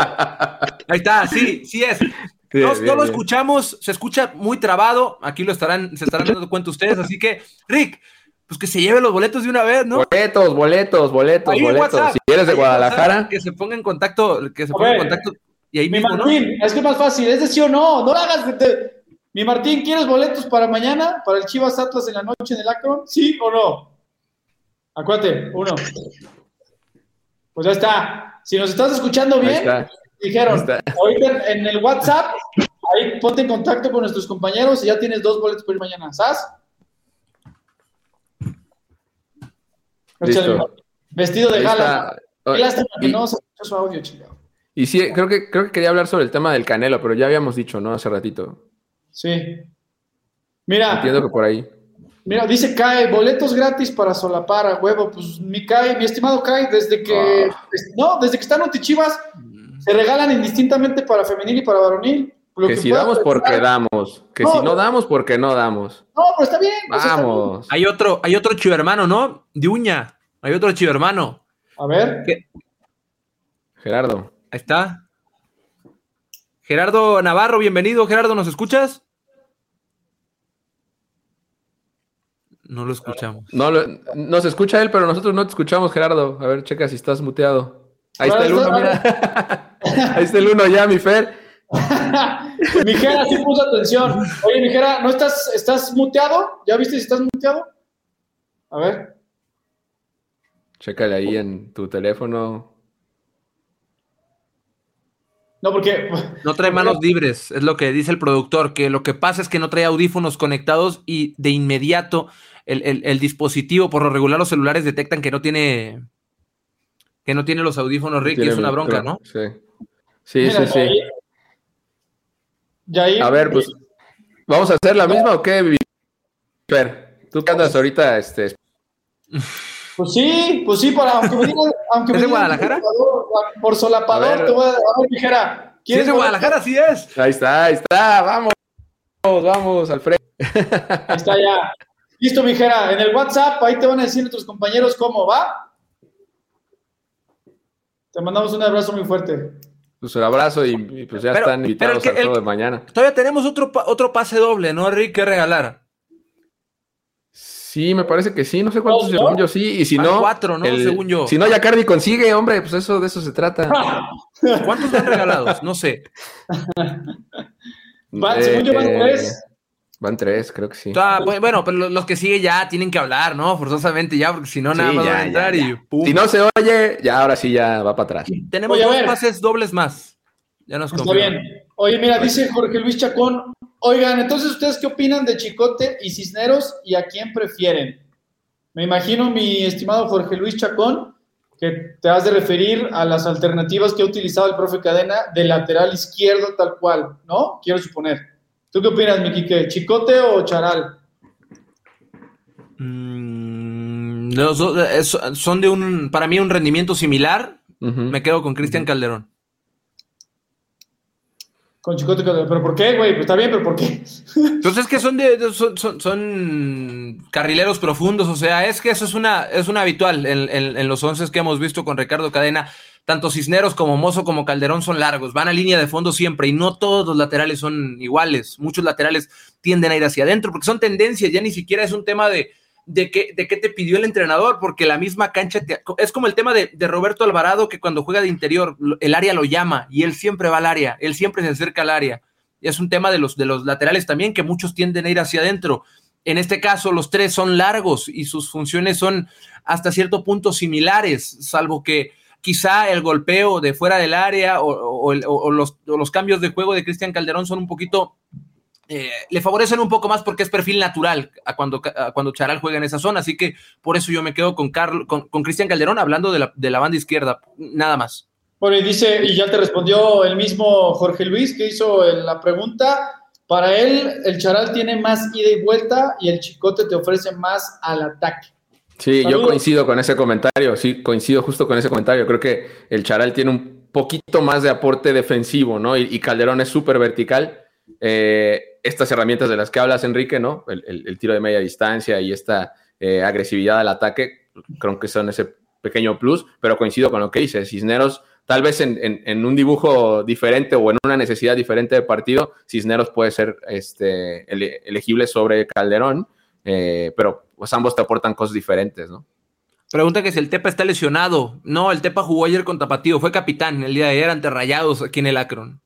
Ahí está, sí, sí es. Bien, no, bien, no lo bien. escuchamos, se escucha muy trabado. Aquí lo estarán, se estarán dando cuenta ustedes. Así que, Rick, pues que se lleve los boletos de una vez, ¿no? Boletos, boletos, boletos, Ahí boletos. WhatsApp, Si eres de WhatsApp, Guadalajara, que se ponga en contacto, que se ponga en contacto y ahí Mi mismo, ¿no? Martín, es que es más fácil, es de sí o no, no lo hagas. de- de- Mi Martín, ¿quieres boletos para mañana? ¿Para el Chivas Atlas en la noche en el Akron? ¿Sí o no? Acuérdate, uno. Pues ya está. Si nos estás escuchando bien. Dijeron, ahorita en, el WhatsApp, ahí ponte en contacto con nuestros compañeros y ya tienes dos boletos para ir mañana. ¿Sabes? Listo. Vestido de gala. Qué lástima que Y- no se escuchó su audio, chingado. Y sí, creo que, creo que quería hablar sobre el tema del Canelo, pero ya habíamos dicho, ¿no? Hace ratito. Sí. Mira, Entiendo que por ahí. Mira, dice Kai, boletos gratis para solapar a huevo. Pues mi Kai, mi estimado Kai, desde que no, desde que están Chivas se regalan indistintamente para femenil y para varonil. Lo Que si damos, porque damos. Que No. si no damos, porque no damos. No, pero está bien. está Vamos. Hay otro, hay otro chivo hermano, ¿no? De uña. Hay otro chivo hermano. A ver, ¿Qué? Gerardo. Ahí está. Gerardo Navarro, bienvenido. Gerardo, ¿nos escuchas? No lo escuchamos. No, lo- no se escucha él, pero nosotros no te escuchamos, Gerardo. A ver, checa si estás muteado. Ahí está el uno, mira. Ahí está el uno ya, mi Fer. Mijera sí puso atención. Oye, Mijera, ¿no estás, estás muteado? ¿Ya viste si estás muteado? A ver. Chécale ahí en tu teléfono. No, porque No trae manos libres, es lo que dice el productor, que lo que pasa es que no trae audífonos conectados y de inmediato el, el- el dispositivo, por lo regular los celulares detectan que no tiene que no tiene los audífonos, Rick, y Tiene es una micro- bronca, ¿no? Sí. Sí, Mira, sí, sí. A ver, pues, ¿vamos a hacer la misma o qué? Fer, tú que andas ahorita, este, Pues sí, pues sí, para, aunque me digas, aunque ¿Es me de Guadalajara? por- Por solapador, ver. te voy a, a ver. Si es de Guadalajara, sí es. ahí está, ahí está, vamos, vamos, vamos, Alfredo. Ahí está ya. Listo, Mijera. En el WhatsApp, ahí te van a decir nuestros compañeros cómo va. Te mandamos un abrazo muy fuerte. Pues un abrazo y, y pues ya Pero- están invitados que- al juego de mañana. Todavía tenemos otro, otro pase doble, ¿no, Rick? Que regalar. Sí, me parece que sí, no sé cuántos, según yo sí, y si no, cuatro, ¿no? Según yo. Si no, ya Cardi consigue, hombre, pues eso, de eso se trata. ¿Cuántos han regalados? No sé. Van- según yo van Eh, tres. Van tres, creo que sí. Ah, bu- bueno, pero lo- los que siguen ya tienen que hablar, ¿no? Forzosamente ya, porque si no, nada Sí, más ya, van a entrar ya, y pum. Si no se oye, ya ahora sí ya va para atrás. Tenemos Oye, dos pases dobles más. Ya nos Está confirman. bien. Oye, mira, dice Jorge Luis Chacón. Oigan, entonces, ¿ustedes qué opinan de Chicote y Cisneros y a quién prefieren? Me imagino, mi estimado Jorge Luis Chacón, que te has de referir a las alternativas que ha utilizado el profe Cadena de lateral izquierdo, tal cual, ¿no? Quiero suponer. ¿Tú qué opinas, mi Quique? ¿Chicote o Charal? Mm, los dos, eh, so- son de un, para mí, un rendimiento similar. Me quedo con Cristian Calderón. Con Chicote, ¿pero por qué, güey? Pues está bien, pero ¿por qué? Entonces es que son de, de- son, son- son carrileros profundos, o sea, es que eso es una, es una habitual en, en- en los once que hemos visto con Ricardo Cadena. Tanto Cisneros como Mozo como Calderón son largos, van a línea de fondo siempre y no todos los laterales son iguales. Muchos laterales tienden a ir hacia adentro porque son tendencias, ya ni siquiera es un tema de, de, qué, de qué te pidió el entrenador, porque la misma cancha te- es como el tema de, de Roberto Alvarado que cuando juega de interior el área lo llama y él siempre va al área, él siempre se acerca al área. Es un tema de los, de los laterales también, que muchos tienden a ir hacia adentro. En este caso, los tres son largos y sus funciones son hasta cierto punto similares, salvo que quizá el golpeo de fuera del área o, los, cambios de juego de Cristian Calderón son un poquito, eh, le favorecen un poco más porque es perfil natural a cuando, cuando Charal juega en esa zona, así que por eso yo me quedo con, Carl, con, con Cristian Calderón hablando de la, de la banda izquierda, nada más. Bueno, y dice, y ya te respondió el mismo Jorge Luis que hizo la pregunta, Para él, el Charal tiene más ida y vuelta y el Chicote te ofrece más al ataque. Sí, yo coincido con ese comentario, sí, coincido justo con ese comentario. Creo que el Charal tiene un poquito más de aporte defensivo, ¿no? Y, Calderón es súper vertical. Eh, estas herramientas de las que hablas, Enrique, ¿no? El, tiro de media distancia y esta eh, agresividad al ataque, creo que son ese pequeño plus, pero coincido con lo que dice. Cisneros, tal vez en, un dibujo diferente o en una necesidad diferente de partido, Cisneros puede ser este, elegible sobre Calderón, eh, pero pues ambos te aportan cosas diferentes, ¿no? Pregunta que si el Tepa está lesionado. No, el Tepa jugó ayer con Tapatío, fue capitán el día de ayer ante Rayados aquí en el Akron.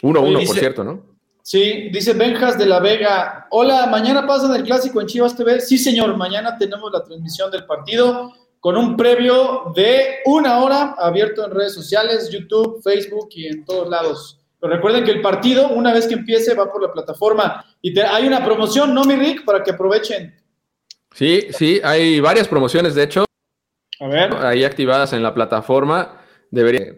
1-1, por cierto, ¿no? Sí, dice Benjas de la Vega. Hola, mañana pasan el clásico en Chivas TV. Sí, señor, mañana tenemos la transmisión del partido con un previo de una hora abierto en redes sociales, YouTube, Facebook y en todos lados. Pero recuerden que el partido, una vez que empiece, va por la plataforma. Y hay una promoción, ¿no, mi Rick? Para que aprovechen. Sí, sí, hay varias promociones, de hecho. A ver. Ahí activadas en la plataforma.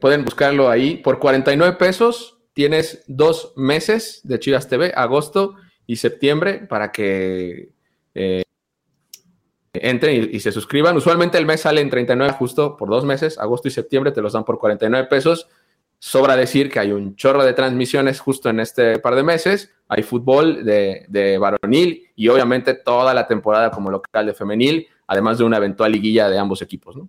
pueden buscarlo ahí. Por 49 pesos tienes dos meses de Chivas TV, agosto y septiembre, para que eh, entren y, se suscriban. Usualmente el mes sale en 39 justo por dos meses, agosto y septiembre te los dan por 49 pesos. Sobra decir que hay un chorro de transmisiones justo en este par de meses. Hay fútbol de, de varonil y obviamente toda la temporada como local de femenil, además de una eventual liguilla de ambos equipos, ¿no?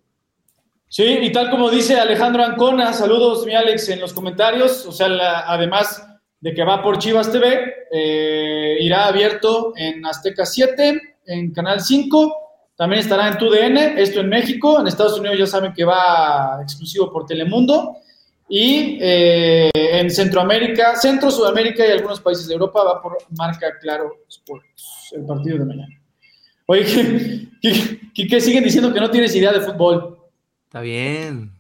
Sí, y tal como dice Alejandro Ancona, saludos mi Alex en los comentarios, o sea, además de que va por Chivas TV, eh, irá abierto en Azteca 7, en Canal 5, también estará en TUDN, esto en México, en Estados Unidos ya saben que va exclusivo por Telemundo, y eh, en Centroamérica, Centro, Sudamérica y algunos países de Europa va por marca Claro Sports, el partido de mañana. Oye, ¿qué, siguen diciendo que no tienes idea de fútbol? Está bien.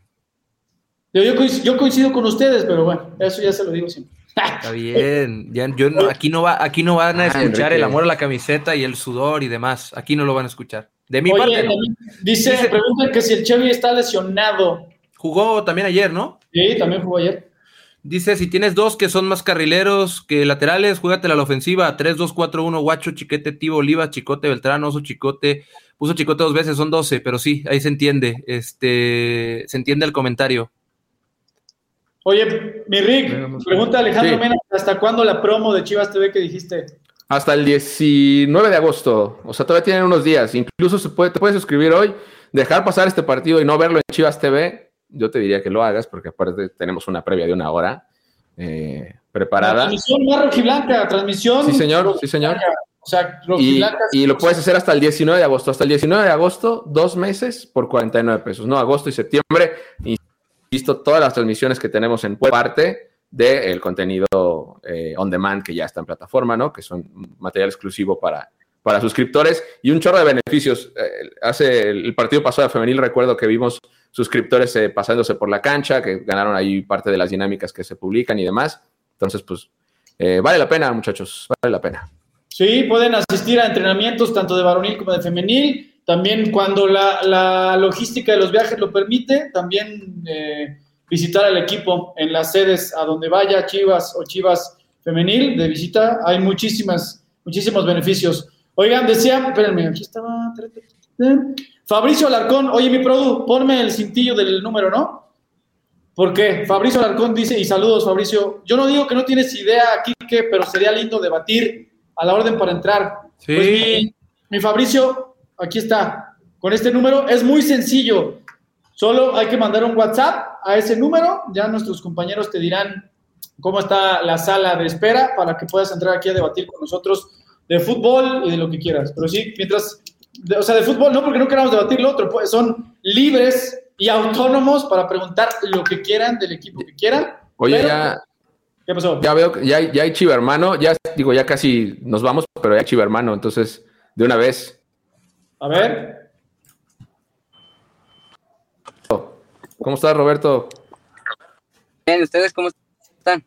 Yo, coincido, con ustedes, pero bueno, eso ya se lo digo siempre. Está bien. Ya, yo aquí, no va, aquí no van a ah, escuchar el amor a la camiseta y el sudor y demás. Aquí no lo van a escuchar. De mi parte. Dice, dice, preguntan que si el Chevy está lesionado. Jugó también ayer, ¿no? Sí, también jugó ayer. Dice, si tienes dos que son más carrileros que laterales, juégatela a la ofensiva. 3-2-4-1, Guacho, Chiquete, Tibo, Oliva, Chicote, Beltrán, Oso, Chicote. Puso Chicote dos veces, son 12, pero sí, ahí se entiende. Este, se entiende el comentario. Oye, mi Rick, pregunta Alejandro Mena, ¿hasta cuándo la promo de Chivas TV que dijiste? Hasta el 19 de agosto. O sea, todavía tienen unos días. Incluso se puede, te puedes suscribir hoy, dejar pasar este partido y no verlo en Chivas TV yo te diría que lo hagas porque aparte tenemos una previa de una hora eh, preparada. transmisión más blanca, transmisión. Sí, señor, sí, señor. O sea, y, y, lo puedes hacer hasta el 19 de agosto. Hasta el 19 de agosto, dos meses por 49 pesos. No, agosto y septiembre. Insisto, todas las transmisiones que tenemos en parte del contenido eh, on demand que ya está en plataforma, ¿no? Que son material exclusivo para, para suscriptores y un chorro de beneficios. Eh, hace el partido pasado de femenil, recuerdo que vimos suscriptores eh, pasándose por la cancha, que ganaron ahí parte de las dinámicas que se publican y demás. Entonces, pues, eh, vale la pena, muchachos, vale la pena. Sí, pueden asistir a entrenamientos tanto de varonil como de femenil. También cuando la, logística de los viajes lo permite, también eh, visitar al equipo en las sedes a donde vaya Chivas o Chivas femenil de visita. Hay muchísimas, muchísimos beneficios. Oigan, decía, espérenme, aquí estaba. Fabricio Alarcón, oye, mi produ, ponme el cintillo del número, ¿no? ¿Por qué? Fabricio Alarcón dice, y saludos, Fabricio. Yo no digo que no tienes idea, Kike, pero sería lindo debatir a la orden para entrar. Sí. Pues mi, Fabricio, aquí está, con este número, es muy sencillo. Solo hay que mandar un WhatsApp a ese número, ya nuestros compañeros te dirán cómo está la sala de espera para que puedas entrar aquí a debatir con nosotros de fútbol y de lo que quieras. Pero sí, mientras o sea, de fútbol no, porque no queramos debatir lo otro, pues son libres y autónomos para preguntar lo que quieran del equipo que quieran. Oye, ya. ¿Qué pasó? Ya veo que ya, ya hay chiva hermano, ya digo, ya casi nos vamos, pero ya hay chiva hermano, entonces, de una vez. A ver. ¿Cómo estás, Roberto? Bien, ¿ustedes cómo están?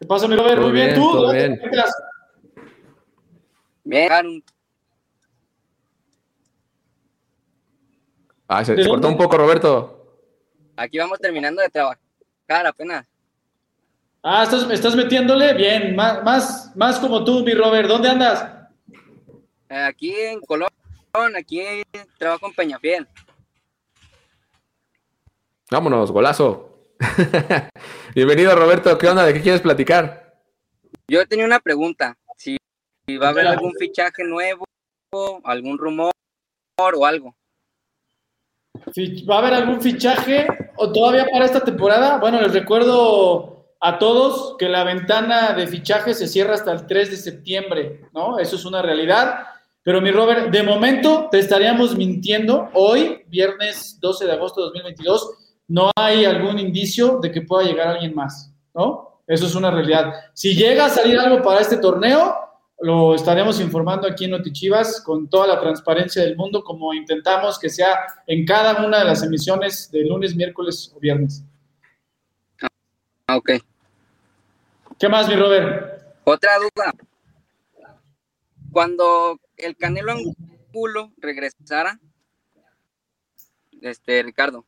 ¿Qué pasa, mi Roberto? Muy bien, ¿tú? Todo bien. Bien, Ah, se, cortó un poco, Roberto. Aquí vamos terminando de trabajar apenas. Ah, estás, estás metiéndole bien, más, más, más como tú, mi Robert. ¿Dónde andas? Aquí en Colón, aquí trabajo en Peñafiel. Vámonos, golazo. Bienvenido, Roberto. ¿Qué onda? ¿De qué quieres platicar? Yo tenía una pregunta, si, va a haber algún fichaje nuevo, algún rumor o algo. ¿Va a haber algún fichaje o todavía para esta temporada? Bueno, les recuerdo a todos que la ventana de fichaje se cierra hasta el 3 de septiembre, ¿no? Eso es una realidad. Pero mi Robert, de momento te estaríamos mintiendo. Hoy, viernes 12 de agosto de 2022, no hay algún indicio de que pueda llegar alguien más, ¿no? Eso es una realidad. Si llega a salir algo para este torneo, lo estaremos informando aquí en Notichivas con toda la transparencia del mundo, como intentamos que sea en cada una de las emisiones de lunes, miércoles o viernes. Ah, ok. ¿Qué más, mi Robert? Otra duda. Cuando el Canelo Angulo regresara, este, Ricardo,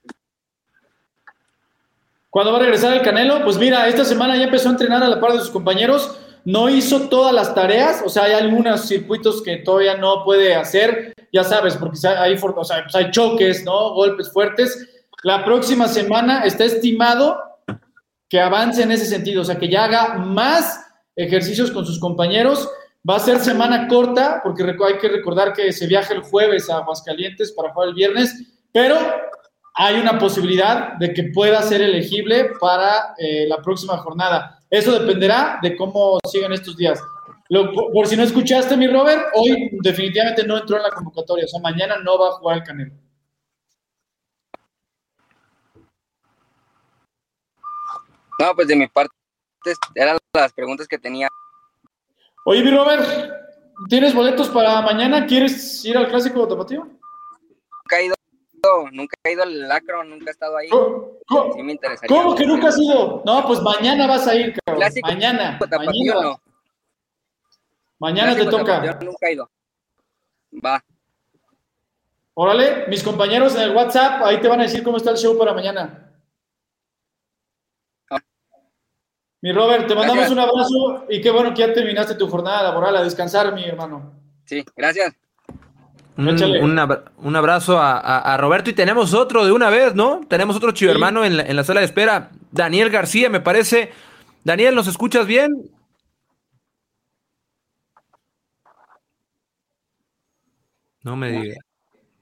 ¿Cuándo va a regresar el Canelo? Pues mira, esta semana ya empezó a entrenar a la par de sus compañeros. No hizo todas las tareas, o sea, hay algunos circuitos que todavía no puede hacer, ya sabes, porque hay, o pues hay choques, ¿no? Golpes fuertes. La próxima semana está estimado que avance en ese sentido, o sea, que ya haga más ejercicios con sus compañeros. Va a ser semana corta, porque hay que recordar que se viaja el jueves a Aguascalientes para jugar el viernes, pero hay una posibilidad de que pueda ser elegible para eh, la próxima jornada. Eso dependerá de cómo sigan estos días. Lo- por, si no escuchaste, mi Robert, hoy definitivamente no entró en la convocatoria, o sea, mañana no va a jugar el Canelo. no, pues de mi parte eran las preguntas que tenía. Oye, mi Robert, ¿tienes boletos para mañana? ¿Quieres ir al clásico tapatío? Nunca he ido, nunca he ido al Lacro, nunca he estado ahí. ¿Cómo, cómo- Sí me interesaría. cómo que nunca has ido? No, pues mañana vas a ir, cabrón. Clásico Mañana, mañana, no. mañana te toca. Tapatío nunca he ido. Va. Órale, mis compañeros en el WhatsApp, ahí te van a decir cómo está el show para mañana. Ah. Mi Robert, te mandamos Gracias. un abrazo y qué bueno que ya terminaste tu jornada laboral, a descansar, mi hermano. Sí, gracias. Un, Échale. un abra- un abrazo a, a- a Roberto y tenemos otro de una vez, ¿no? Tenemos otro chivo Sí. hermano en la, en la sala de espera. Daniel García, me parece. Daniel, ¿nos escuchas bien? No me digas,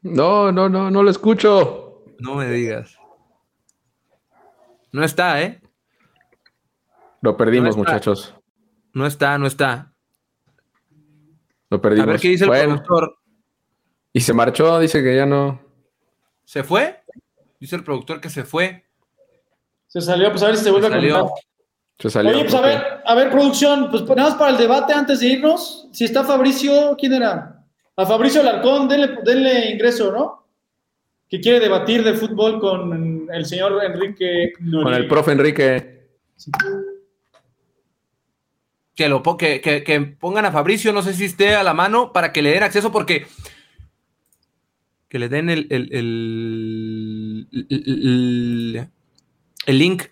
No, no, no, no lo escucho. no me digas. No está, ¿eh? Lo perdimos, No está. muchachos. No está, no está. Lo perdimos. A ver qué dice el Bueno, productor. Y se marchó, dice que ya no. ¿Se fue? Dice el productor que se fue. Se salió, pues a ver si se vuelve a Salió. conectar. Se salió. Oye, pues a ver, a ver, producción, pues nada más para el debate antes de irnos. Si está Fabricio, ¿quién era? A Fabricio Alarcón, denle, denle ingreso, ¿no? Que quiere debatir de fútbol con el señor Enrique Con el profe Enrique. Que, lo, que- que pongan a Fabricio, no sé si esté a la mano, para que le den acceso, porque. Que le den el. el, el, el- link.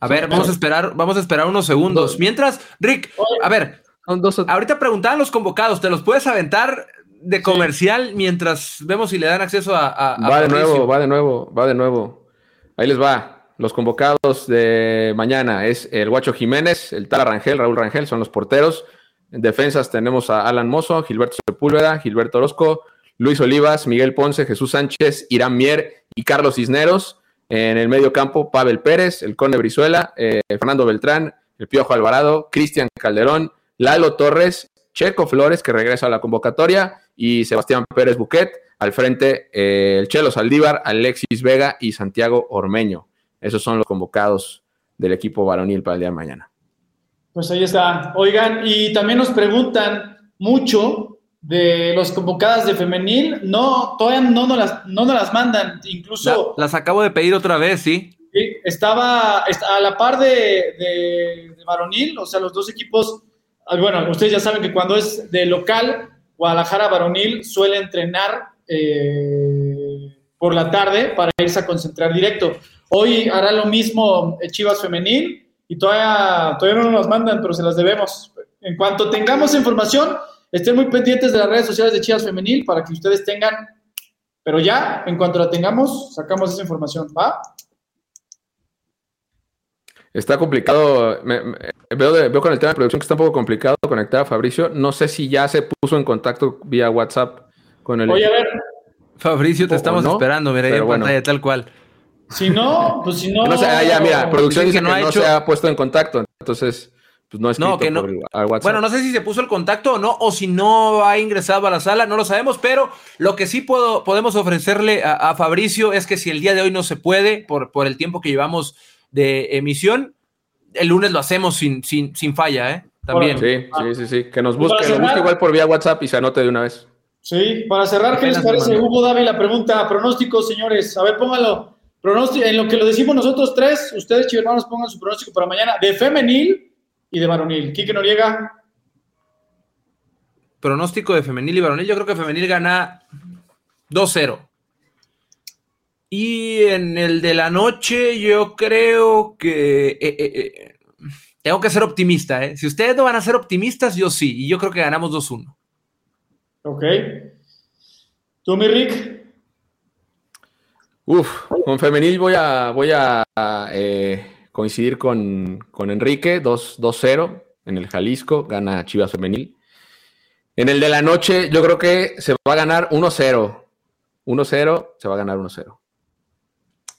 A ver, vamos a esperar, vamos a esperar unos segundos. Mientras, Rick, a ver, ahorita preguntaban los convocados, ¿te los puedes aventar de comercial mientras vemos si le dan acceso a, a- a Va de nuevo, va de nuevo, va de nuevo. Ahí les va. Los convocados de mañana es el Guacho Jiménez, el Tala Rangel, Raúl Rangel, son los porteros. En defensas tenemos a Alan Mozo, Gilberto Sepúlveda, Gilberto Orozco, Luis Olivas, Miguel Ponce, Jesús Sánchez, Irán Mier y Carlos Cisneros. En el medio campo, Pavel Pérez, el Conde Brizuela, eh, Fernando Beltrán, el Piojo Alvarado, Cristian Calderón, Lalo Torres, Checo Flores, que regresa a la convocatoria, y Sebastián Pérez Buquet. Al frente, eh, el Chelo Saldívar, Alexis Vega y Santiago Ormeño. Esos son los convocados del equipo varonil para el día de mañana. Pues ahí está. Oigan, y también nos preguntan mucho de los convocadas de femenil. No, todavía no nos las, no nos las mandan. Incluso La- las acabo de pedir otra vez, sí. sí, estaba a la par de, de- de varonil, o sea, los dos equipos. ah, Bueno, ustedes ya saben que cuando es de local, Guadalajara varonil suele entrenar eh, por la tarde para irse a concentrar directo. Hoy hará lo mismo eh, Chivas Femenil y todavía, todavía no nos mandan, pero se las debemos. En cuanto tengamos información, estén muy pendientes de las redes sociales de Chivas Femenil para que ustedes tengan, pero ya, en cuanto la tengamos, sacamos esa información, ¿va? Está complicado. veo, veo, con el tema de producción que está un poco complicado conectar a Fabricio. No sé si ya se puso en contacto vía WhatsApp con el. Oye, a ver. Fabricio, te estamos esperando, mira, ahí en pantalla, tal cual. Si no, pues si no. no sé, ah, ya, mira, producción dice que, no, se ha puesto en contacto. Entonces, pues no es no, que no. Bueno, no sé si se puso el contacto o no, o si no ha ingresado a la sala, no lo sabemos, pero lo que sí puedo, podemos ofrecerle a, Fabricio es que si el día de hoy no se puede, por, por el tiempo que llevamos de emisión. El lunes lo hacemos sin, sin, sin falla, ¿eh? También. Sí, sí, sí, sí. Que nos busque, nos busque igual por vía WhatsApp y se anote de una vez. Sí, para cerrar, ¿qué les parece? Hugo David, la pregunta, pronóstico, señores. A ver, póngalo. Pronóstico, en lo que lo decimos nosotros tres, ustedes, hermanos, pongan su pronóstico para mañana de femenil y de varonil. Quique Noriega. Pronóstico de femenil y varonil. Yo creo que femenil gana 2-0. Y en el de la noche yo creo que eh, eh, eh, tengo que ser optimista. Si ustedes no van a ser optimistas, yo sí. Y yo creo que ganamos 2-1. Ok. ¿Tú, mi Rick? Uf, con femenil voy a, voy a coincidir con, con Enrique, 2-0 en el Jalisco, gana Chivas Femenil. En el de la noche yo creo que se va a ganar 1-0. 1-0, se va a ganar 1-0.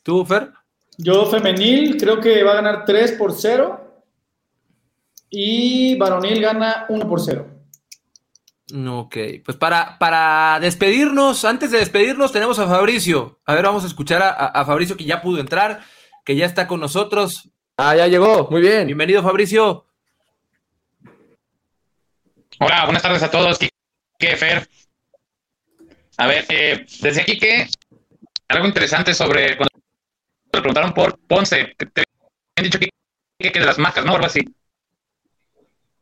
¿Tú, Fer? Yo femenil creo que va a ganar 3 por 0 y varonil gana 1 por 0. Ok, pues para, para despedirnos, antes de despedirnos tenemos a Fabricio. A ver, vamos a escuchar a, Fabricio que ya pudo entrar, que ya está con nosotros. Ah, ya llegó, muy bien. Bienvenido, Fabricio. Hola, buenas tardes a todos. ¿Qué, Fer? A ver, eh, desde aquí que algo interesante sobre cuando le preguntaron por Ponce, que te han dicho que, que, de las marcas, ¿no? Algo así.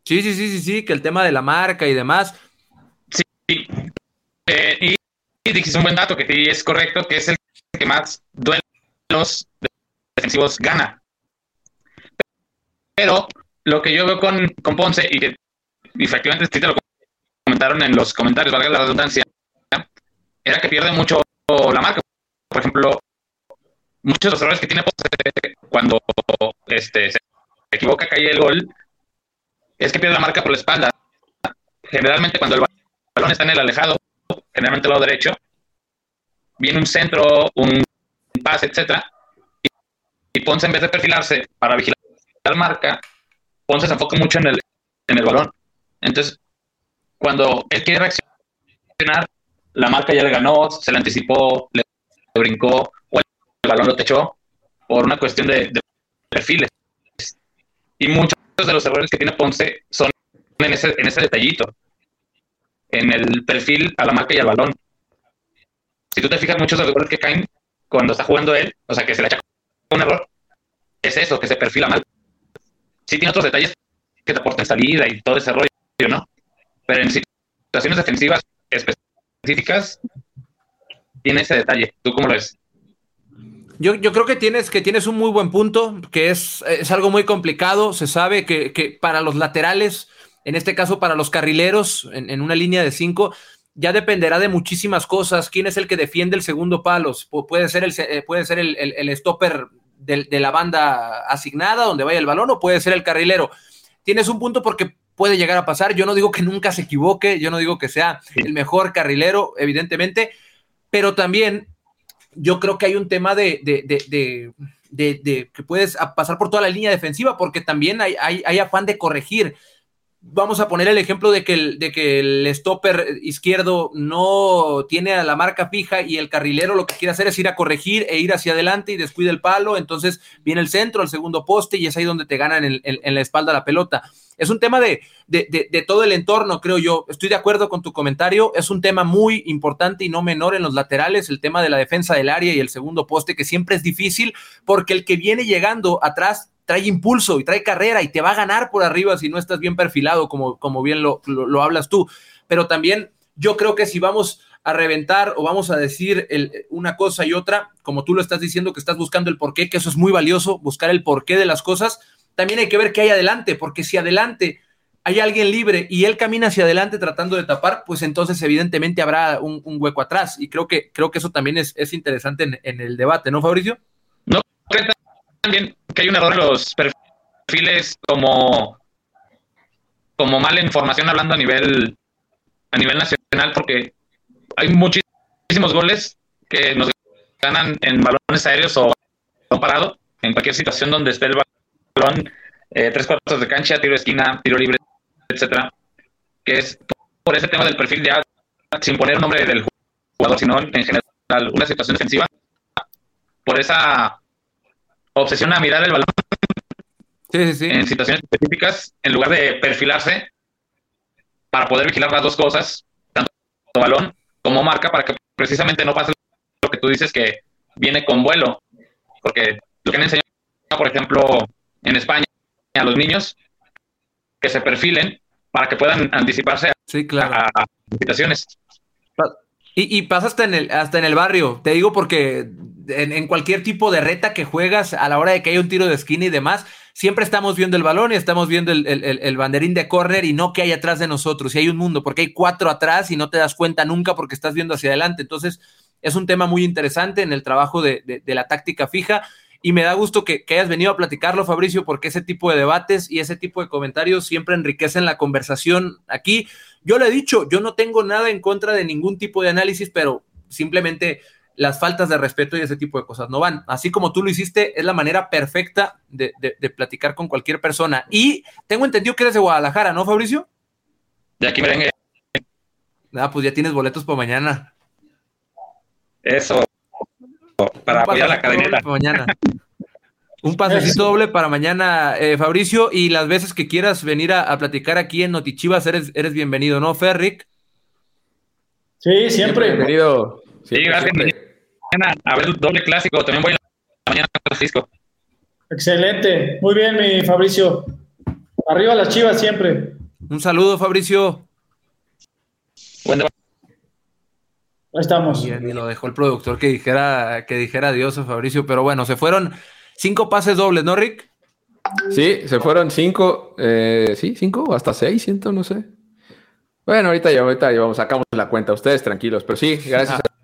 Sí, sí, sí, sí, sí, que el tema de la marca y demás. Eh, y, y, un buen dato, que sí es correcto, que es el que más duelos defensivos gana. Pero lo que yo veo con, con Ponce, y que efectivamente sí te lo comentaron en los comentarios, valga la redundancia, era que pierde mucho la marca. Por ejemplo, muchos de los errores que tiene cuando este, se equivoca, cae el gol, es que pierde la marca por la espalda. Generalmente cuando el balón está en el alejado, generalmente el lado derecho, viene un centro, un pase, etcétera, y, Ponce en vez de perfilarse para vigilar la marca, Ponce se enfoca mucho en el, en el balón. Entonces, cuando él quiere reaccionar, la marca ya le ganó, se le anticipó, le brincó, o el balón lo techó por una cuestión de, perfiles. Y muchos de los errores que tiene Ponce son en ese, en ese detallito, en el perfil a la marca y al balón. Si tú te fijas, muchos de los errores que caen cuando está jugando él, o sea, que se le echa un error, es eso, que se perfila mal. Sí tiene otros detalles que te aportan salida y todo ese rollo, ¿no? Pero en situaciones defensivas específicas, tiene ese detalle. ¿Tú cómo lo ves? Yo, creo que tienes, que tienes un muy buen punto, que es, es algo muy complicado. Se sabe que, para los laterales, en este caso para los carrileros, en, una línea de cinco, ya dependerá de muchísimas cosas. ¿Quién es el que defiende el segundo palo? puede ser el, eh, puede ser el, stopper de, de, la banda asignada, donde vaya el balón, o puede ser el carrilero. Tienes un punto porque puede llegar a pasar. Yo no digo que nunca se equivoque, yo no digo que sea el mejor carrilero, evidentemente, pero también yo creo que hay un tema de, que puedes pasar por toda la línea defensiva, porque también hay, hay, afán de corregir. Vamos a poner el ejemplo de que el, de que el stopper izquierdo no tiene a la marca fija y el carrilero lo que quiere hacer es ir a corregir e ir hacia adelante y descuida el palo, entonces viene el centro, el segundo poste y es ahí donde te ganan en la espalda la pelota. Es un tema de, de, todo el entorno, creo yo. Estoy de acuerdo con tu comentario. Es un tema muy importante y no menor en los laterales, el tema de la defensa del área y el segundo poste, que siempre es difícil porque el que viene llegando atrás trae impulso y trae carrera y te va a ganar por arriba si no estás bien perfilado, como, como bien lo, lo, hablas tú. Pero también Yo creo que si vamos a reventar o vamos a decir una cosa y otra, como tú lo estás diciendo, que estás buscando el porqué, que eso es muy valioso, buscar el porqué de las cosas, también hay que ver qué hay adelante, porque si adelante hay alguien libre y él camina hacia adelante tratando de tapar, pues entonces evidentemente habrá un, hueco atrás. Y creo que, creo que eso también es, interesante en, el debate, ¿no, Fabricio? No, también que hay un error en los perfiles como, como mala información hablando a nivel, a nivel nacional, porque hay muchísimos goles que nos ganan en balones aéreos o parado, en cualquier situación donde esté el balón, eh, tres cuartos de cancha, tiro de esquina, tiro libre, etcétera, que es por ese tema del perfil ya sin poner nombre del jugador, sino en general una situación defensiva, por esa obsesión a mirar el balón en situaciones específicas, en lugar de perfilarse para poder vigilar las dos cosas, tanto balón como marca, para que precisamente no pase lo que tú dices que viene con vuelo, porque lo que han enseñado, por ejemplo, en España a los niños, que se perfilen para que puedan anticiparse a, a, situaciones. Y, y, pasa hasta en, el, hasta en el barrio, te digo porque en, cualquier tipo de reta que juegas, a la hora de que haya un tiro de esquina y demás, siempre estamos viendo el balón y estamos viendo el, el, banderín de córner y no que hay atrás de nosotros. Y hay un mundo, porque hay cuatro atrás y no te das cuenta nunca porque estás viendo hacia adelante. Entonces, es un tema muy interesante en el trabajo de, de la táctica fija y me da gusto que, hayas venido a platicarlo, Fabricio, porque ese tipo de debates y ese tipo de comentarios siempre enriquecen la conversación aquí. Yo le he dicho, yo no tengo nada en contra de ningún tipo de análisis, pero simplemente las faltas de respeto y ese tipo de cosas no van. Así como tú lo hiciste, es la manera perfecta de, platicar con cualquier persona. Y tengo entendido que eres de Guadalajara, ¿no, Fabricio? De aquí merengue. Ah, pues ya tienes boletos para mañana. Eso para apoyar la cadena. Mañana. Un pasecito doble para mañana, eh, Fabricio, y las veces que quieras venir a, platicar aquí en Notichivas, eres, eres bienvenido, ¿no, Ferric? Sí, siempre. Bienvenido. Sí, gracias. Mañana a ver el doble clásico, también voy a la mañana a Francisco. Excelente, muy bien, mi Fabricio. Arriba las chivas siempre. Un saludo, Fabricio. Buen Ahí estamos. Y, lo dejó el productor que dijera, que dijera adiós a Fabricio, pero bueno, se fueron cinco pases dobles, ¿no, Rick? Sí, se fueron cinco, eh, sí, cinco hasta seis, siento, no sé. Bueno, ahorita ya, ahorita llevamos, sacamos la cuenta, ustedes tranquilos, pero sí, gracias a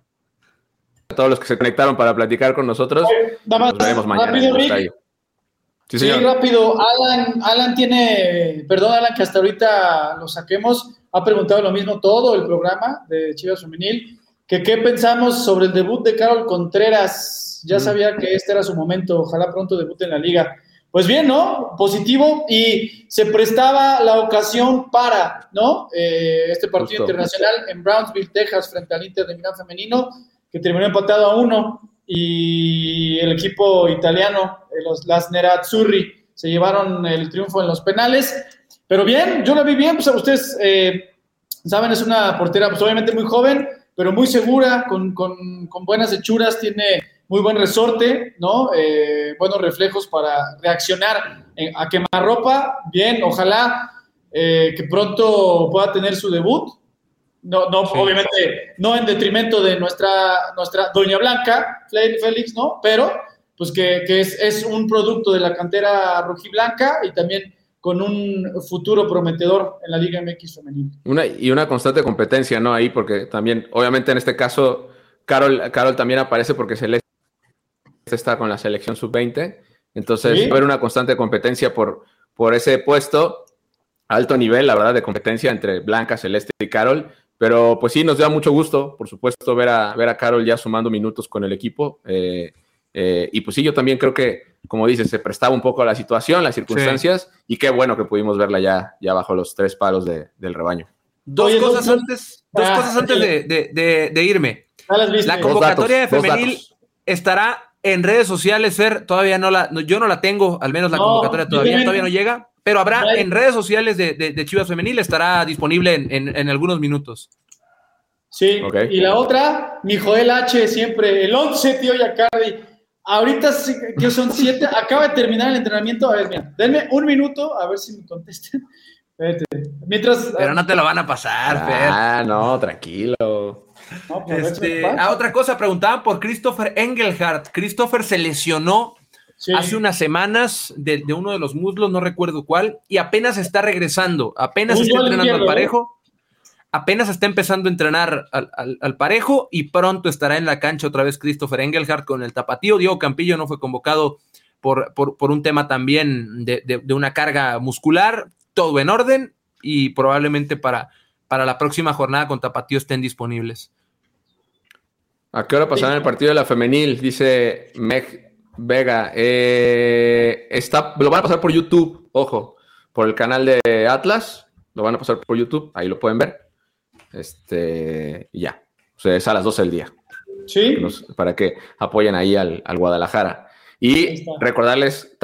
todos los que se conectaron para platicar con nosotros. Nos vemos mañana. Rápido, Rick. Sí, sí, rápido. Alan, Alan tiene, perdón, Alan, que hasta ahorita lo saquemos. Ha preguntado lo mismo todo el programa de Chivas Femenil que qué pensamos sobre el debut de Carol Contreras. Ya mm. sabía que este era su momento, ojalá pronto debute en la liga. Pues bien, ¿no? Positivo y se prestaba la ocasión para, ¿no? Eh, este partido internacional en Brownsville, Texas, frente al Inter de Milán femenino, que terminó empatado a uno y el equipo italiano, eh, los, las Nerazzurri, se llevaron el triunfo en los penales. Pero bien, yo la vi bien, pues ustedes eh, saben, es una portera pues obviamente muy joven, pero muy segura, con, buenas hechuras, tiene muy buen resorte, ¿no? Eh, buenos reflejos para reaccionar a quemarropa. Bien, ojalá eh, que pronto pueda tener su debut. No, no obviamente, no en detrimento de nuestra, nuestra Doña Blanca, Félix, ¿no? Pero, pues que, es, es, un producto de la cantera rojiblanca y también con un futuro prometedor en la Liga MX femenina. Una, y una constante competencia, ¿no? Ahí, porque también, obviamente en este caso, Carol, Carol también aparece porque Celeste está con la selección sub-20. Entonces, ¿Sí? va a haber una constante competencia por, por ese puesto, alto nivel, la verdad, de competencia entre Blanca, Celeste y Carol. Pero pues sí, nos da mucho gusto, por supuesto, ver a, ver a Carol ya sumando minutos con el equipo. Eh, eh, y pues sí, yo también creo que, como dices, se prestaba un poco a la situación, las circunstancias, y qué bueno que pudimos verla ya, ya bajo los tres palos del rebaño. Dos cosas antes, dos ah, cosas antes de, irme. La convocatoria de femenil estará en redes sociales, Fer, todavía no la, yo no la tengo, al menos la convocatoria todavía, todavía no llega, pero habrá en redes sociales de, Chivas Femenil, estará disponible en, algunos minutos. Sí, y la otra, mi Joel H, siempre, el 11, tío Yacardi Ahorita que son siete, acaba de terminar el entrenamiento. A ver, mira, denme un minuto a ver si me contesten. Vete. Mientras. Pero no te lo van a pasar, Fer. Ah, no, tranquilo. No, pues, Este, vete, ah, otra cosa, preguntaban por Christopher Engelhardt. Christopher se lesionó Sí. hace unas semanas de, de uno de los muslos, no recuerdo cuál, y apenas está regresando, apenas Muslo está entrenando al izquierdo, parejo, apenas está empezando a entrenar al, al- al parejo y pronto estará en la cancha otra vez Christopher Engelhardt con el tapatío. Diego Campillo no fue convocado por, por, por un tema también de, de- de una carga muscular, todo en orden y probablemente para, para la próxima jornada con tapatío estén disponibles. ¿A qué hora pasará el partido de la femenil? Dice Meg Vega. Eh, está, lo van a pasar por YouTube, ojo, por el canal de Atlas. Lo van a pasar por YouTube, ahí lo pueden ver. Este, ya. O sea, es a las 12 del día. Sí. que nos- para que apoyen ahí al, al Guadalajara. Y recordarles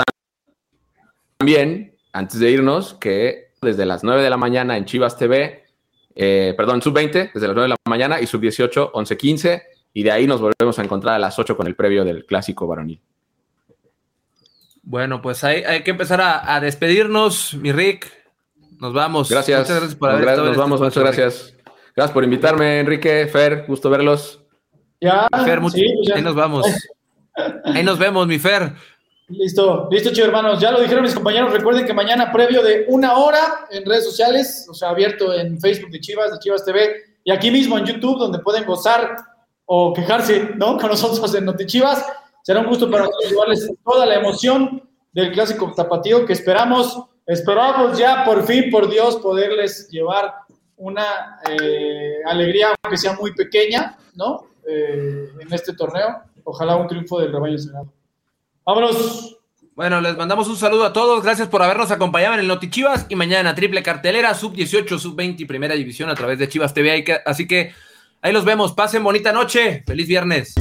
también, antes de irnos, que desde las 9 de la mañana en Chivas TV, eh, perdón, sub-20, desde las 9 de la mañana y sub-18, 11-15, y de ahí nos volvemos a encontrar a las 8 con el previo del clásico varonil. Bueno, pues hay, hay que empezar a, a despedirnos, mi Rick. Nos vamos. Gracias. Muchas gracias por nos, haber estado este vamos, muchas gracias. Gracias por invitarme, Enrique, Fer, gusto verlos. Ya. Fer, mucho- sí, pues ya. ahí nos vamos. Ahí nos vemos, mi Fer. Listo, listo, chicos hermanos. Ya lo dijeron mis compañeros. Recuerden que mañana, previo de una hora en redes sociales, o sea, abierto en Facebook de Chivas, de Chivas TV, y aquí mismo en YouTube, donde pueden gozar o quejarse, ¿no? Con nosotros en Notichivas. Será un gusto para nosotros llevarles toda la emoción del clásico tapatío que esperamos, esperamos ya por fin, por Dios, poderles llevar una eh, alegría, aunque sea muy pequeña, ¿no? Eh, en este torneo. Ojalá un triunfo del rebaño sagrado. Vámonos. Bueno, les mandamos un saludo a todos. Gracias por habernos acompañado en el Noti Chivas y mañana triple cartelera, sub 18, sub 20 y primera división a través de Chivas TV. Así que ahí los vemos. Pasen bonita noche. Feliz viernes.